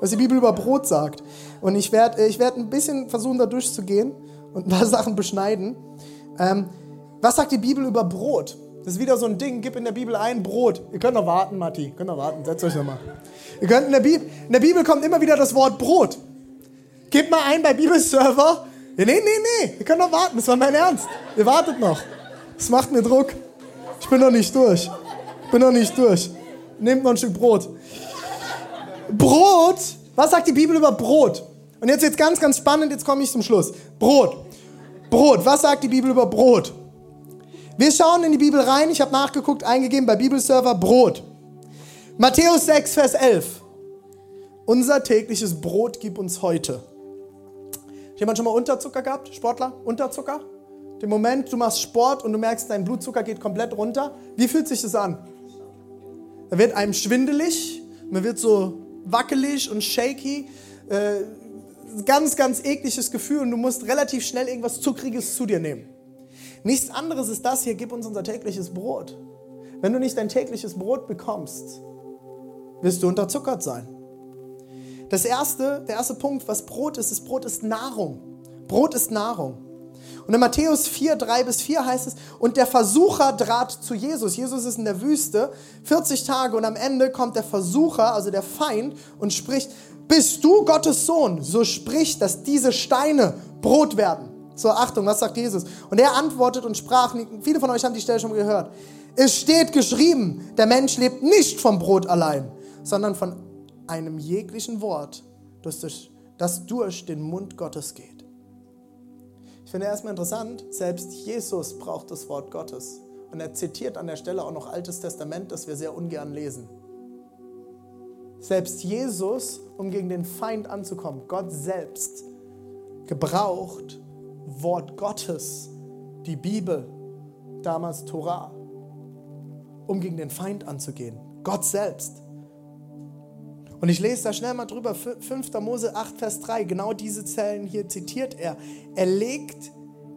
Was die Bibel über Brot sagt. Und ich werde ich werd ein bisschen versuchen, da durchzugehen und ein paar Sachen beschneiden. Ähm, was sagt die Bibel über Brot? Das ist wieder so ein Ding, gib in der Bibel ein Brot. Ihr könnt noch warten, Matti. Ihr könnt noch warten, setzt euch nochmal. Ihr in der, Bibel, in der Bibel kommt immer wieder das Wort Brot. Gebt mal ein bei Bibelserver. Nee, nee, nee, ihr könnt noch warten, das war mein Ernst. Ihr wartet noch. Das macht mir Druck. Ich bin noch nicht durch. Ich bin noch nicht durch. Nehmt noch ein Stück Brot. Brot, was sagt die Bibel über Brot? Und jetzt wird ganz, ganz spannend, jetzt komme ich zum Schluss. Brot. Brot, was sagt die Bibel über Brot? Wir schauen in die Bibel rein, ich habe nachgeguckt, eingegeben bei Bibelserver Brot. Matthäus 6, Vers 11. Unser tägliches Brot gib uns heute. Jemand schon mal Unterzucker gehabt? Sportler? Unterzucker? Den Moment, du machst Sport und du merkst, dein Blutzucker geht komplett runter. Wie fühlt sich das an? Da wird einem schwindelig, man wird so wackelig und shaky. Äh, ganz, ganz ekliges Gefühl und du musst relativ schnell irgendwas Zuckriges zu dir nehmen. Nichts anderes ist das hier, gib uns unser tägliches Brot. Wenn du nicht dein tägliches Brot bekommst, wirst du unterzuckert sein. Das erste, der erste Punkt, was Brot ist, ist Brot ist Nahrung. Brot ist Nahrung. Und in Matthäus 4, 3 bis 4 heißt es, und der Versucher trat zu Jesus. Jesus ist in der Wüste 40 Tage und am Ende kommt der Versucher, also der Feind, und spricht, bist du Gottes Sohn? So spricht, dass diese Steine Brot werden. So, Achtung, was sagt Jesus? Und er antwortet und sprach, viele von euch haben die Stelle schon gehört, es steht geschrieben, der Mensch lebt nicht vom Brot allein, sondern von einem jeglichen Wort, das durch den Mund Gottes geht. Ich finde erstmal interessant, selbst Jesus braucht das Wort Gottes. Und er zitiert an der Stelle auch noch Altes Testament, das wir sehr ungern lesen. Selbst Jesus, um gegen den Feind anzukommen, Gott selbst, gebraucht Wort Gottes, die Bibel, damals Torah, um gegen den Feind anzugehen. Gott selbst. Und ich lese da schnell mal drüber, 5. Mose 8, Vers 3, genau diese Zellen hier zitiert er. Er legt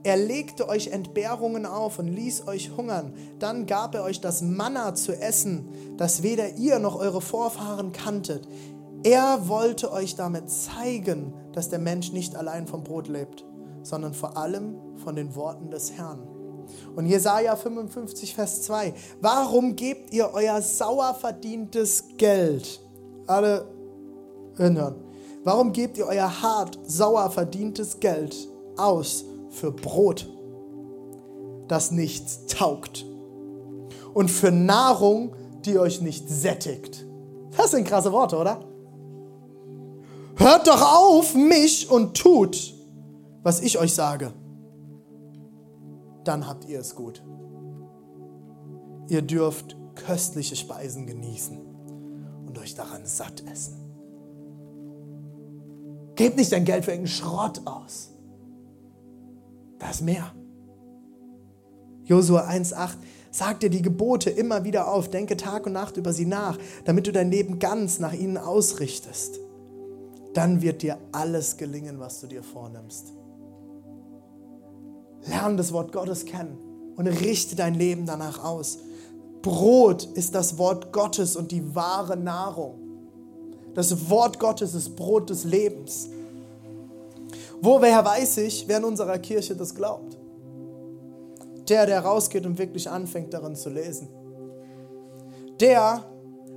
er legte euch Entbehrungen auf und ließ euch hungern. Dann gab er euch das Manna zu essen, das weder ihr noch eure Vorfahren kanntet. Er wollte euch damit zeigen, dass der Mensch nicht allein vom Brot lebt, sondern vor allem von den Worten des Herrn. Und Jesaja 55, Vers 2. Warum gebt ihr euer sauer verdientes Geld? Alle hinhören. Warum gebt ihr euer hart, sauer verdientes Geld aus für Brot, das nichts taugt? Und für Nahrung, die euch nicht sättigt? Das sind krasse Worte, oder? Hört doch auf mich und tut, was ich euch sage. Dann habt ihr es gut. Ihr dürft köstliche Speisen genießen und euch daran satt essen. Gebt nicht dein Geld für irgendeinen Schrott aus. Da ist mehr. Josua 1,8 Sag dir die Gebote immer wieder auf, denke Tag und Nacht über sie nach, damit du dein Leben ganz nach ihnen ausrichtest. Dann wird dir alles gelingen, was du dir vornimmst. Lerne das Wort Gottes kennen und richte dein Leben danach aus. Brot ist das Wort Gottes und die wahre Nahrung. Das Wort Gottes ist Brot des Lebens. Woher weiß ich, wer in unserer Kirche das glaubt? Der, der rausgeht und wirklich anfängt darin zu lesen. Der,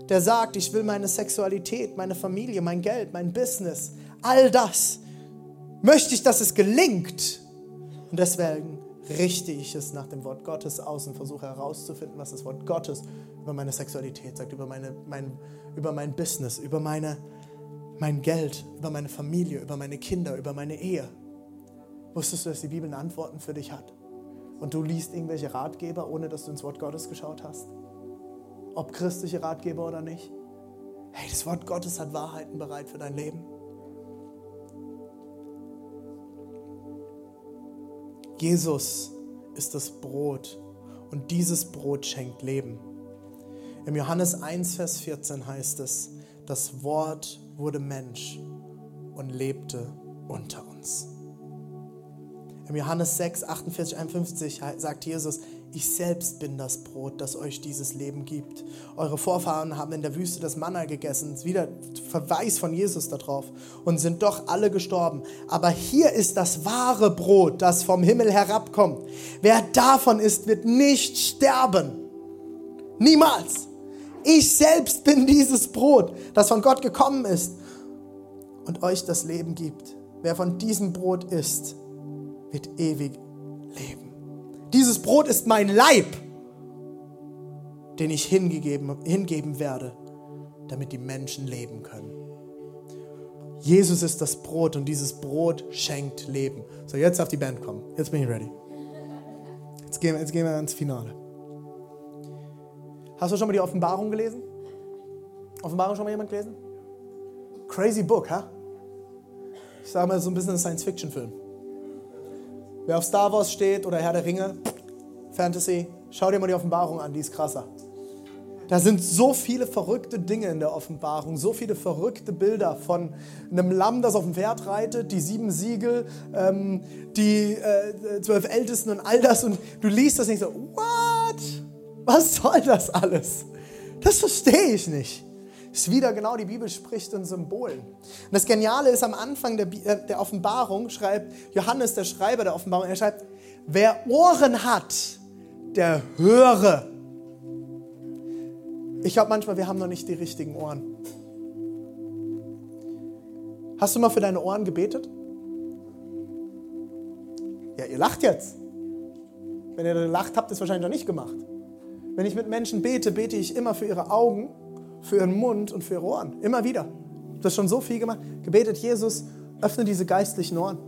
der sagt, ich will meine Sexualität, meine Familie, mein Geld, mein Business, all das, möchte ich, dass es gelingt. Und deswegen richte ich es nach dem Wort Gottes aus und versuche herauszufinden, was das Wort Gottes über meine Sexualität sagt, über, meine, mein, über mein Business, über meine, mein Geld, über meine Familie, über meine Kinder, über meine Ehe. Wusstest du, dass die Bibel Antworten für dich hat? Und du liest irgendwelche Ratgeber, ohne dass du ins Wort Gottes geschaut hast? Ob christliche Ratgeber oder nicht? Hey, das Wort Gottes hat Wahrheiten bereit für dein Leben. Jesus ist das Brot und dieses Brot schenkt Leben. Im Johannes 1, Vers 14 heißt es, das Wort wurde Mensch und lebte unter uns. Im Johannes 6, 48, 51 sagt Jesus, ich selbst bin das Brot, das euch dieses Leben gibt. Eure Vorfahren haben in der Wüste das Manna gegessen, wieder Verweis von Jesus darauf, und sind doch alle gestorben. Aber hier ist das wahre Brot, das vom Himmel herabkommt. Wer davon isst, wird nicht sterben. Niemals. Ich selbst bin dieses Brot, das von Gott gekommen ist und euch das Leben gibt. Wer von diesem Brot isst, wird ewig leben. Dieses Brot ist mein Leib, den ich hingegeben, hingeben werde, damit die Menschen leben können. Jesus ist das Brot und dieses Brot schenkt Leben. So, jetzt auf die Band kommen. Jetzt bin ich ready. Jetzt gehen, jetzt gehen wir ins Finale. Hast du schon mal die Offenbarung gelesen? Offenbarung schon mal jemand gelesen? Crazy Book, ha? Ich sage mal so ein bisschen Science-Fiction-Film. Wer auf Star Wars steht oder Herr der Ringe, Fantasy, schau dir mal die Offenbarung an, die ist krasser. Da sind so viele verrückte Dinge in der Offenbarung, so viele verrückte Bilder von einem Lamm, das auf dem Pferd reitet, die sieben Siegel, ähm, die äh, zwölf Ältesten und all das. Und du liest das nicht so, what? Was soll das alles? Das verstehe ich nicht. Ist wieder genau, die Bibel spricht in Symbolen. Und das Geniale ist, am Anfang der, äh, der Offenbarung schreibt Johannes, der Schreiber der Offenbarung, er schreibt, wer Ohren hat, der höre. Ich glaube manchmal, wir haben noch nicht die richtigen Ohren. Hast du mal für deine Ohren gebetet? Ja, ihr lacht jetzt. Wenn ihr lacht, habt es wahrscheinlich noch nicht gemacht. Wenn ich mit Menschen bete, bete ich immer für ihre Augen für ihren Mund und für ihre Ohren. Immer wieder. Das ist schon so viel gemacht. Gebetet, Jesus, öffne diese geistlichen Ohren.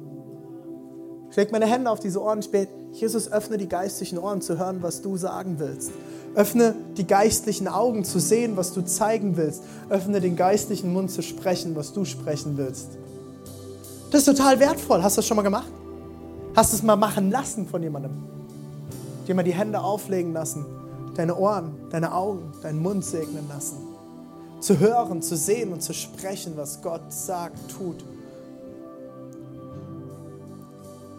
Ich lege meine Hände auf diese Ohren. Ich bete, Jesus, öffne die geistlichen Ohren zu hören, was du sagen willst. Öffne die geistlichen Augen zu sehen, was du zeigen willst. Öffne den geistlichen Mund zu sprechen, was du sprechen willst. Das ist total wertvoll. Hast du das schon mal gemacht? Hast du es mal machen lassen von jemandem? Dir mal die Hände auflegen lassen, deine Ohren, deine Augen, deinen Mund segnen lassen zu hören, zu sehen und zu sprechen, was Gott sagt, tut.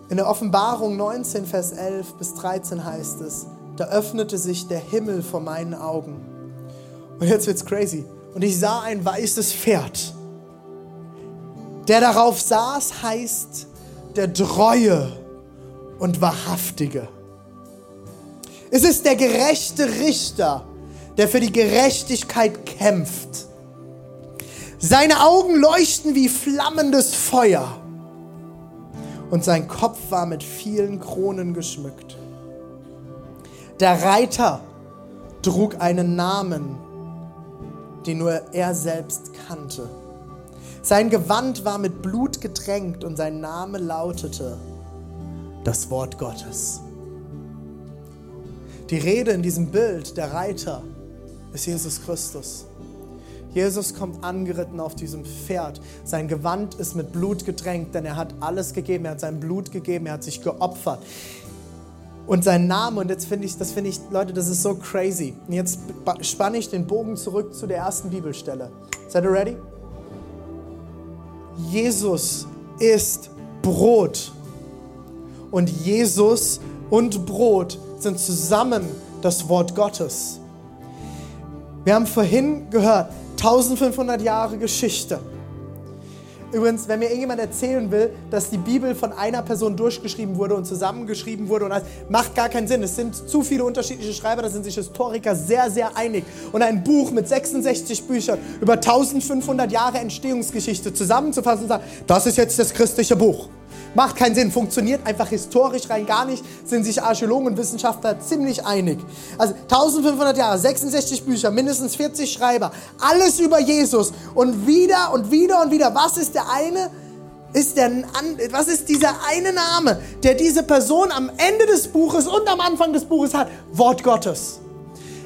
In der Offenbarung 19, Vers 11 bis 13 heißt es, da öffnete sich der Himmel vor meinen Augen. Und jetzt wird's crazy. Und ich sah ein weißes Pferd. Der darauf saß, heißt der Treue und Wahrhaftige. Es ist der gerechte Richter der für die Gerechtigkeit kämpft. Seine Augen leuchten wie flammendes Feuer und sein Kopf war mit vielen Kronen geschmückt. Der Reiter trug einen Namen, den nur er selbst kannte. Sein Gewand war mit Blut getränkt und sein Name lautete das Wort Gottes. Die Rede in diesem Bild, der Reiter, ist Jesus Christus. Jesus kommt angeritten auf diesem Pferd. Sein Gewand ist mit Blut gedrängt, denn er hat alles gegeben. Er hat sein Blut gegeben, er hat sich geopfert. Und sein Name, und jetzt finde ich, das finde ich, Leute, das ist so crazy. Und jetzt spanne ich den Bogen zurück zu der ersten Bibelstelle. Seid ihr ready? Jesus ist Brot. Und Jesus und Brot sind zusammen das Wort Gottes. Wir haben vorhin gehört, 1500 Jahre Geschichte. Übrigens, wenn mir irgendjemand erzählen will, dass die Bibel von einer Person durchgeschrieben wurde und zusammengeschrieben wurde, und das macht gar keinen Sinn. Es sind zu viele unterschiedliche Schreiber, da sind sich Historiker sehr, sehr einig. Und ein Buch mit 66 Büchern über 1500 Jahre Entstehungsgeschichte zusammenzufassen und sagen, das ist jetzt das christliche Buch. Macht keinen Sinn, funktioniert einfach historisch rein gar nicht, sind sich Archäologen und Wissenschaftler ziemlich einig. Also 1500 Jahre, 66 Bücher, mindestens 40 Schreiber, alles über Jesus und wieder und wieder und wieder. Was ist der eine? Ist der, was ist dieser eine Name, der diese Person am Ende des Buches und am Anfang des Buches hat? Wort Gottes.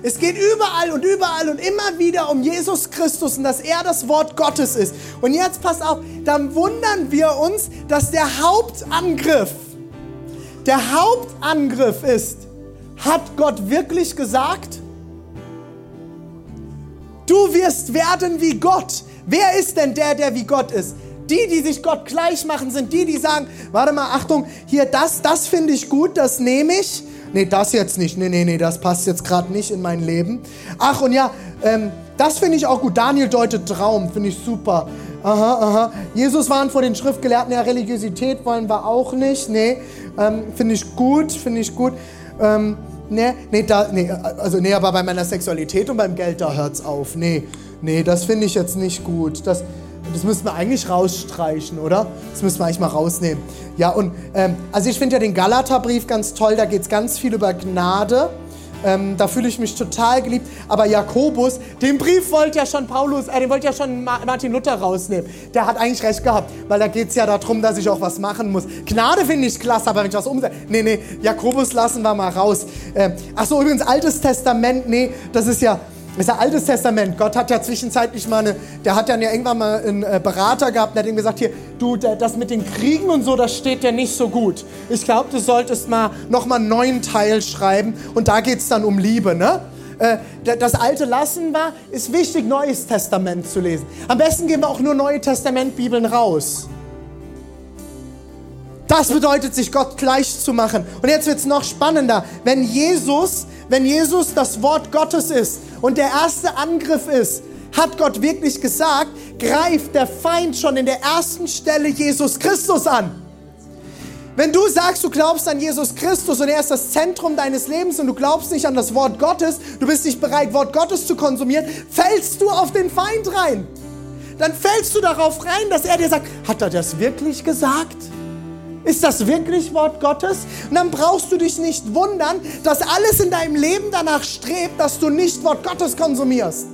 Es geht überall und überall und immer wieder um Jesus Christus und dass er das Wort Gottes ist. Und jetzt passt auf, dann wundern wir uns, dass der Hauptangriff, der Hauptangriff ist, hat Gott wirklich gesagt? Du wirst werden wie Gott. Wer ist denn der, der wie Gott ist? Die, die sich Gott gleich machen, sind die, die sagen, warte mal, Achtung, hier das, das finde ich gut, das nehme ich nee, das jetzt nicht. Nee, nee, nee, das passt jetzt gerade nicht in mein Leben. Ach, und ja, ähm, das finde ich auch gut. Daniel deutet Traum, finde ich super. Aha, aha. Jesus warnt vor den Schriftgelehrten, ja, Religiosität wollen wir auch nicht. Nee, ähm, finde ich gut, finde ich gut. Ähm, nee, nee, da, nee, also nee, aber bei meiner Sexualität und beim Geld, da hört's auf. Nee, nee, das finde ich jetzt nicht gut. Das, das müssten wir eigentlich rausstreichen, oder? Das müssen wir eigentlich mal rausnehmen. Ja, und ähm, also ich finde ja den Galaterbrief ganz toll, da geht es ganz viel über Gnade. Ähm, da fühle ich mich total geliebt. Aber Jakobus, den Brief wollte ja schon Paulus, äh, den wollte ja schon Martin Luther rausnehmen. Der hat eigentlich recht gehabt, weil da geht es ja darum, dass ich auch was machen muss. Gnade finde ich klasse, aber wenn ich was umsetze. Nee, nee, Jakobus lassen wir mal raus. Ähm, Achso, übrigens, Altes Testament, nee, das ist ja ist ja Altes Testament. Gott hat ja zwischenzeitlich mal eine, der hat dann ja irgendwann mal einen äh, Berater gehabt, der hat ihm gesagt, hier, du, das mit den Kriegen und so, das steht dir nicht so gut. Ich glaube, du solltest mal nochmal einen neuen Teil schreiben und da geht es dann um Liebe, ne? Äh, das Alte lassen war, ist wichtig, Neues Testament zu lesen. Am besten geben wir auch nur Neue Testament-Bibeln raus. Das bedeutet, sich Gott gleich zu machen. Und jetzt wird es noch spannender. Wenn Jesus, wenn Jesus das Wort Gottes ist, und der erste Angriff ist, hat Gott wirklich gesagt, greift der Feind schon in der ersten Stelle Jesus Christus an. Wenn du sagst, du glaubst an Jesus Christus und er ist das Zentrum deines Lebens und du glaubst nicht an das Wort Gottes, du bist nicht bereit, Wort Gottes zu konsumieren, fällst du auf den Feind rein. Dann fällst du darauf rein, dass er dir sagt, hat er das wirklich gesagt? Ist das wirklich Wort Gottes? Und dann brauchst du dich nicht wundern, dass alles in deinem Leben danach strebt, dass du nicht Wort Gottes konsumierst.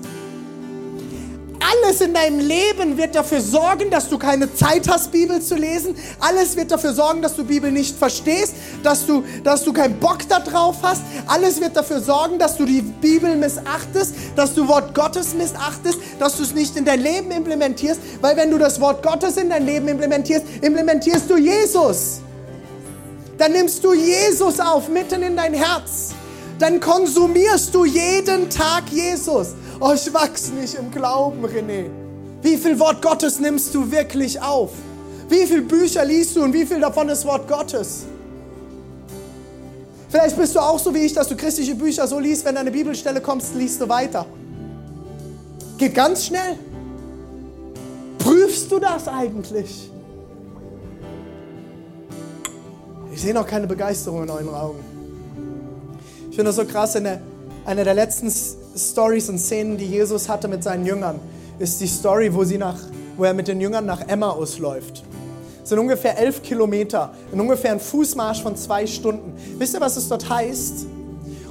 Alles in deinem Leben wird dafür sorgen, dass du keine Zeit hast, Bibel zu lesen. Alles wird dafür sorgen, dass du Bibel nicht verstehst, dass du, dass du keinen Bock darauf hast. Alles wird dafür sorgen, dass du die Bibel missachtest, dass du Wort Gottes missachtest, dass du es nicht in dein Leben implementierst. Weil wenn du das Wort Gottes in dein Leben implementierst, implementierst du Jesus. Dann nimmst du Jesus auf, mitten in dein Herz. Dann konsumierst du jeden Tag Jesus. Oh, ich wachse nicht im Glauben, René. Wie viel Wort Gottes nimmst du wirklich auf? Wie viele Bücher liest du und wie viel davon ist Wort Gottes? Vielleicht bist du auch so wie ich, dass du christliche Bücher so liest, wenn eine Bibelstelle kommst, liest du weiter. Geht ganz schnell. Prüfst du das eigentlich? Ich sehe noch keine Begeisterung in euren Augen. Ich finde das so krass, in der, einer der letzten Stories und Szenen, die Jesus hatte mit seinen Jüngern, ist die Story, wo, sie nach, wo er mit den Jüngern nach Emmaus läuft. Das sind ungefähr elf Kilometer, in ungefähr ein Fußmarsch von zwei Stunden. Wisst ihr, was es dort heißt?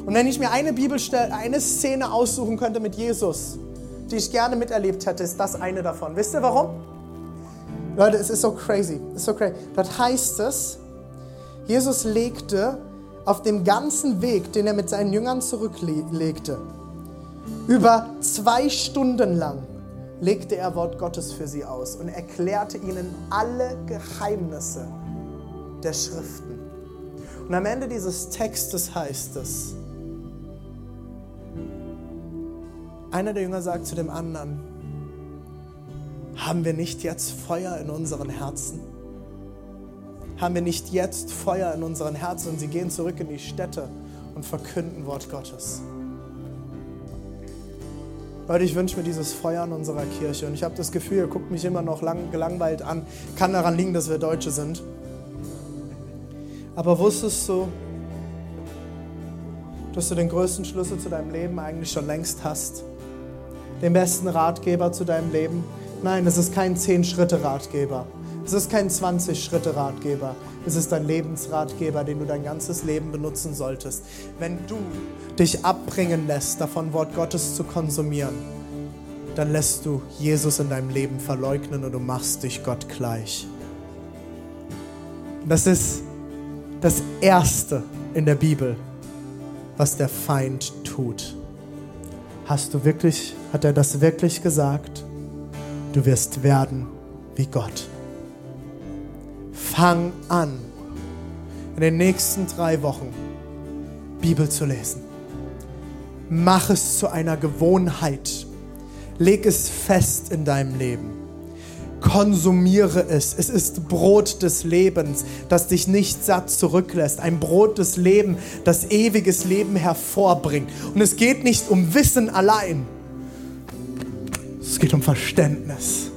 Und wenn ich mir eine Bibelstelle, eine Szene aussuchen könnte mit Jesus, die ich gerne miterlebt hätte, ist das eine davon. Wisst ihr warum? Leute, es ist so crazy. Es ist so crazy. Dort heißt es, Jesus legte auf dem ganzen Weg, den er mit seinen Jüngern zurücklegte, über zwei Stunden lang legte er Wort Gottes für sie aus und erklärte ihnen alle Geheimnisse der Schriften. Und am Ende dieses Textes heißt es, einer der Jünger sagt zu dem anderen, haben wir nicht jetzt Feuer in unseren Herzen? Haben wir nicht jetzt Feuer in unseren Herzen? Und sie gehen zurück in die Städte und verkünden Wort Gottes. Leute, ich wünsche mir dieses Feuer in unserer Kirche. Und ich habe das Gefühl, ihr guckt mich immer noch lang, gelangweilt an. Kann daran liegen, dass wir Deutsche sind. Aber wusstest du, dass du den größten Schlüssel zu deinem Leben eigentlich schon längst hast? Den besten Ratgeber zu deinem Leben? Nein, es ist kein 10-Schritte-Ratgeber. Es ist kein 20-Schritte-Ratgeber. Es ist ein Lebensratgeber, den du dein ganzes Leben benutzen solltest. Wenn du dich abbringen lässt, davon Wort Gottes zu konsumieren, dann lässt du Jesus in deinem Leben verleugnen und du machst dich Gott gleich. Das ist das Erste in der Bibel, was der Feind tut. Hast du wirklich, hat er das wirklich gesagt? Du wirst werden wie Gott. Fang an, in den nächsten drei Wochen Bibel zu lesen. Mach es zu einer Gewohnheit. Leg es fest in deinem Leben. konsumiere es. Es ist Brot des Lebens, das dich nicht satt zurücklässt. Ein Brot des Lebens, das ewiges Leben hervorbringt. Und es geht nicht um Wissen allein. Es geht um Verständnis.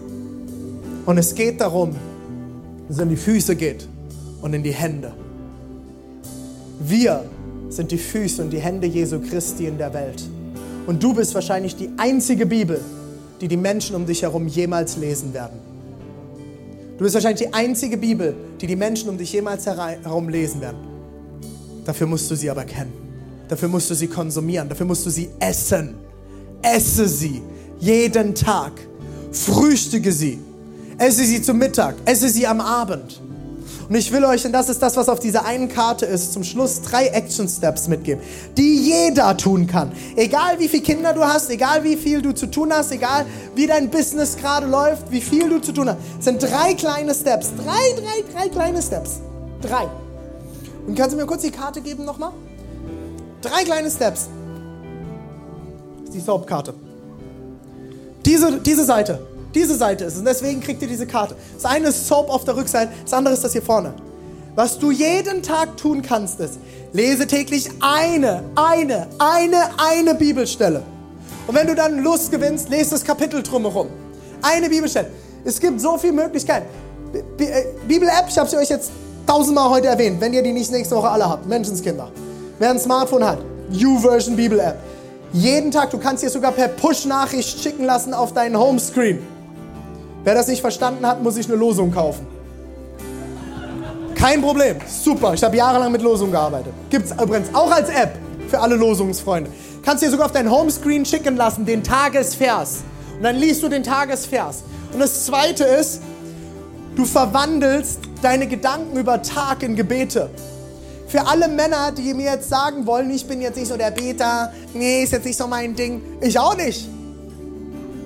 Und es geht darum, es in die Füße geht und in die Hände. Wir sind die Füße und die Hände Jesu Christi in der Welt. Und du bist wahrscheinlich die einzige Bibel, die die Menschen um dich herum jemals lesen werden. Du bist wahrscheinlich die einzige Bibel, die die Menschen um dich jemals herum lesen werden. Dafür musst du sie aber kennen. Dafür musst du sie konsumieren. Dafür musst du sie essen. Esse sie jeden Tag. Frühstücke sie. Esse sie zum Mittag. Esse sie am Abend. Und ich will euch, und das ist das, was auf dieser einen Karte ist, zum Schluss drei Action Steps mitgeben, die jeder tun kann. Egal wie viele Kinder du hast, egal wie viel du zu tun hast, egal wie dein Business gerade läuft, wie viel du zu tun hast. Es sind drei kleine Steps. Drei, drei, drei kleine Steps. Drei. Und kannst du mir kurz die Karte geben nochmal? Drei kleine Steps. Das ist die Soap-Karte. Diese, diese Seite. Diese Seite ist es. Und deswegen kriegt ihr diese Karte. Das eine ist Soap auf der Rückseite, das andere ist das hier vorne. Was du jeden Tag tun kannst, ist, lese täglich eine, eine, eine, eine Bibelstelle. Und wenn du dann Lust gewinnst, lese das Kapitel drumherum. Eine Bibelstelle. Es gibt so viele Möglichkeiten. Äh, Bibel-App, ich habe sie euch jetzt tausendmal heute erwähnt, wenn ihr die nicht nächste Woche alle habt. Menschenskinder. Wer ein Smartphone hat, U-Version Bibel-App. Jeden Tag, du kannst dir sogar per Push-Nachricht schicken lassen auf deinen Homescreen. Wer das nicht verstanden hat, muss sich eine Losung kaufen. Kein Problem. Super. Ich habe jahrelang mit Losungen gearbeitet. Gibt es übrigens auch als App für alle Losungsfreunde. Kannst dir sogar auf dein Homescreen schicken lassen, den Tagesvers. Und dann liest du den Tagesvers. Und das zweite ist, du verwandelst deine Gedanken über Tag in Gebete. Für alle Männer, die mir jetzt sagen wollen, ich bin jetzt nicht so der Beter, nee, ist jetzt nicht so mein Ding. Ich auch nicht.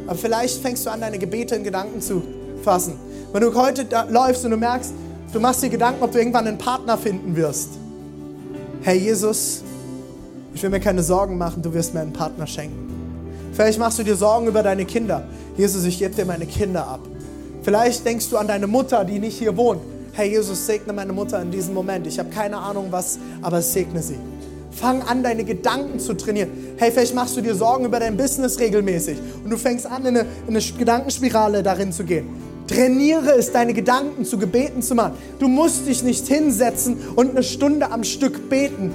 Aber vielleicht fängst du an, deine Gebete in Gedanken zu fassen. Wenn du heute läufst und du merkst, du machst dir Gedanken, ob du irgendwann einen Partner finden wirst. Herr Jesus, ich will mir keine Sorgen machen, du wirst mir einen Partner schenken. Vielleicht machst du dir Sorgen über deine Kinder. Jesus, ich gebe dir meine Kinder ab. Vielleicht denkst du an deine Mutter, die nicht hier wohnt. Herr Jesus, segne meine Mutter in diesem Moment. Ich habe keine Ahnung was, aber segne sie. Fang an, deine Gedanken zu trainieren. Hey, vielleicht machst du dir Sorgen über dein Business regelmäßig und du fängst an, in eine, in eine Gedankenspirale darin zu gehen. Trainiere es, deine Gedanken zu Gebeten zu machen. Du musst dich nicht hinsetzen und eine Stunde am Stück beten.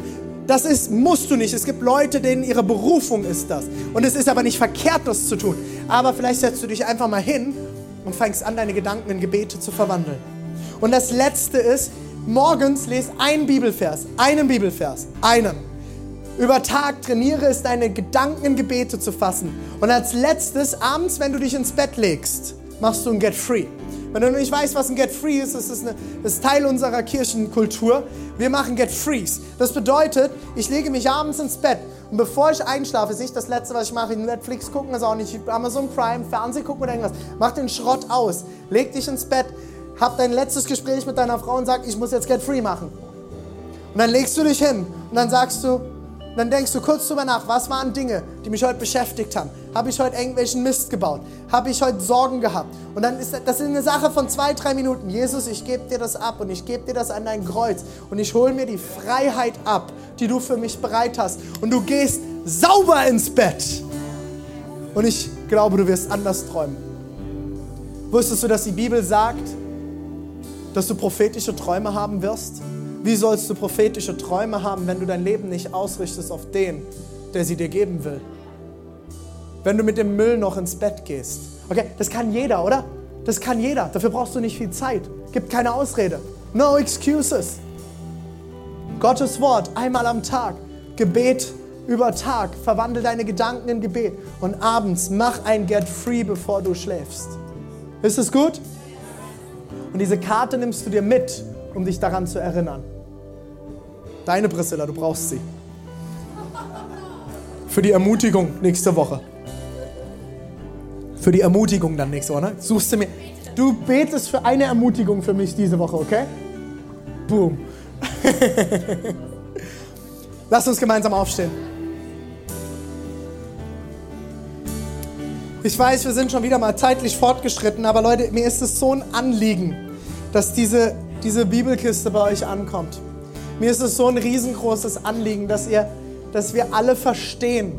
Das ist, musst du nicht. Es gibt Leute, denen ihre Berufung ist das. Und es ist aber nicht verkehrt, das zu tun. Aber vielleicht setzt du dich einfach mal hin und fängst an, deine Gedanken in Gebete zu verwandeln. Und das Letzte ist, morgens lese einen Bibelvers. Einen Bibelvers. Einen. Über Tag trainiere es, deine Gedanken in Gebete zu fassen. Und als letztes, abends, wenn du dich ins Bett legst, machst du ein Get Free. Wenn du nicht weißt, was ein Get Free ist, das ist, eine, das ist Teil unserer Kirchenkultur. Wir machen Get Frees. Das bedeutet, ich lege mich abends ins Bett und bevor ich einschlafe, ist nicht das Letzte, was ich mache, Netflix gucken, also auch nicht Amazon Prime, Fernsehen gucken oder irgendwas. Mach den Schrott aus. Leg dich ins Bett, hab dein letztes Gespräch mit deiner Frau und sag, ich muss jetzt Get Free machen. Und dann legst du dich hin und dann sagst du, dann denkst du kurz drüber nach, was waren Dinge, die mich heute beschäftigt haben? Habe ich heute irgendwelchen Mist gebaut? Habe ich heute Sorgen gehabt? Und dann ist das eine Sache von zwei, drei Minuten. Jesus, ich gebe dir das ab und ich gebe dir das an dein Kreuz und ich hole mir die Freiheit ab, die du für mich bereit hast. Und du gehst sauber ins Bett. Und ich glaube, du wirst anders träumen. Wusstest du, dass die Bibel sagt, dass du prophetische Träume haben wirst? Wie sollst du prophetische Träume haben, wenn du dein Leben nicht ausrichtest auf den, der sie dir geben will? Wenn du mit dem Müll noch ins Bett gehst. Okay, das kann jeder, oder? Das kann jeder. Dafür brauchst du nicht viel Zeit. Gibt keine Ausrede. No excuses. Gottes Wort einmal am Tag. Gebet über Tag. Verwandle deine Gedanken in Gebet. Und abends mach ein Get Free, bevor du schläfst. Ist es gut? Und diese Karte nimmst du dir mit, um dich daran zu erinnern. Deine Priscilla, du brauchst sie. Für die Ermutigung nächste Woche. Für die Ermutigung dann nächste Woche. Ne? Suchst du mir. Du betest für eine Ermutigung für mich diese Woche, okay? Boom. Lass uns gemeinsam aufstehen. Ich weiß, wir sind schon wieder mal zeitlich fortgeschritten, aber Leute, mir ist es so ein Anliegen, dass diese, diese Bibelkiste bei euch ankommt. Mir ist es so ein riesengroßes Anliegen, dass, ihr, dass wir alle verstehen,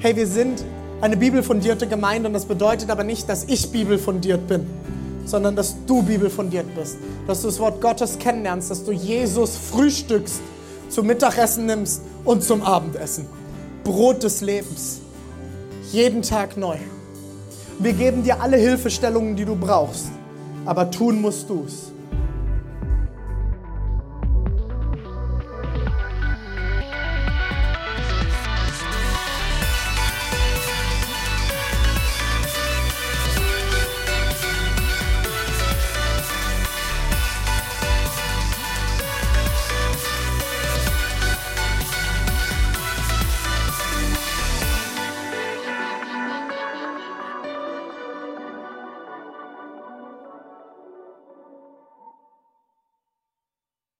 hey, wir sind eine bibelfundierte Gemeinde und das bedeutet aber nicht, dass ich bibelfundiert bin, sondern dass du bibelfundiert bist, dass du das Wort Gottes kennenlernst, dass du Jesus frühstückst, zum Mittagessen nimmst und zum Abendessen. Brot des Lebens. Jeden Tag neu. Wir geben dir alle Hilfestellungen, die du brauchst, aber tun musst du's.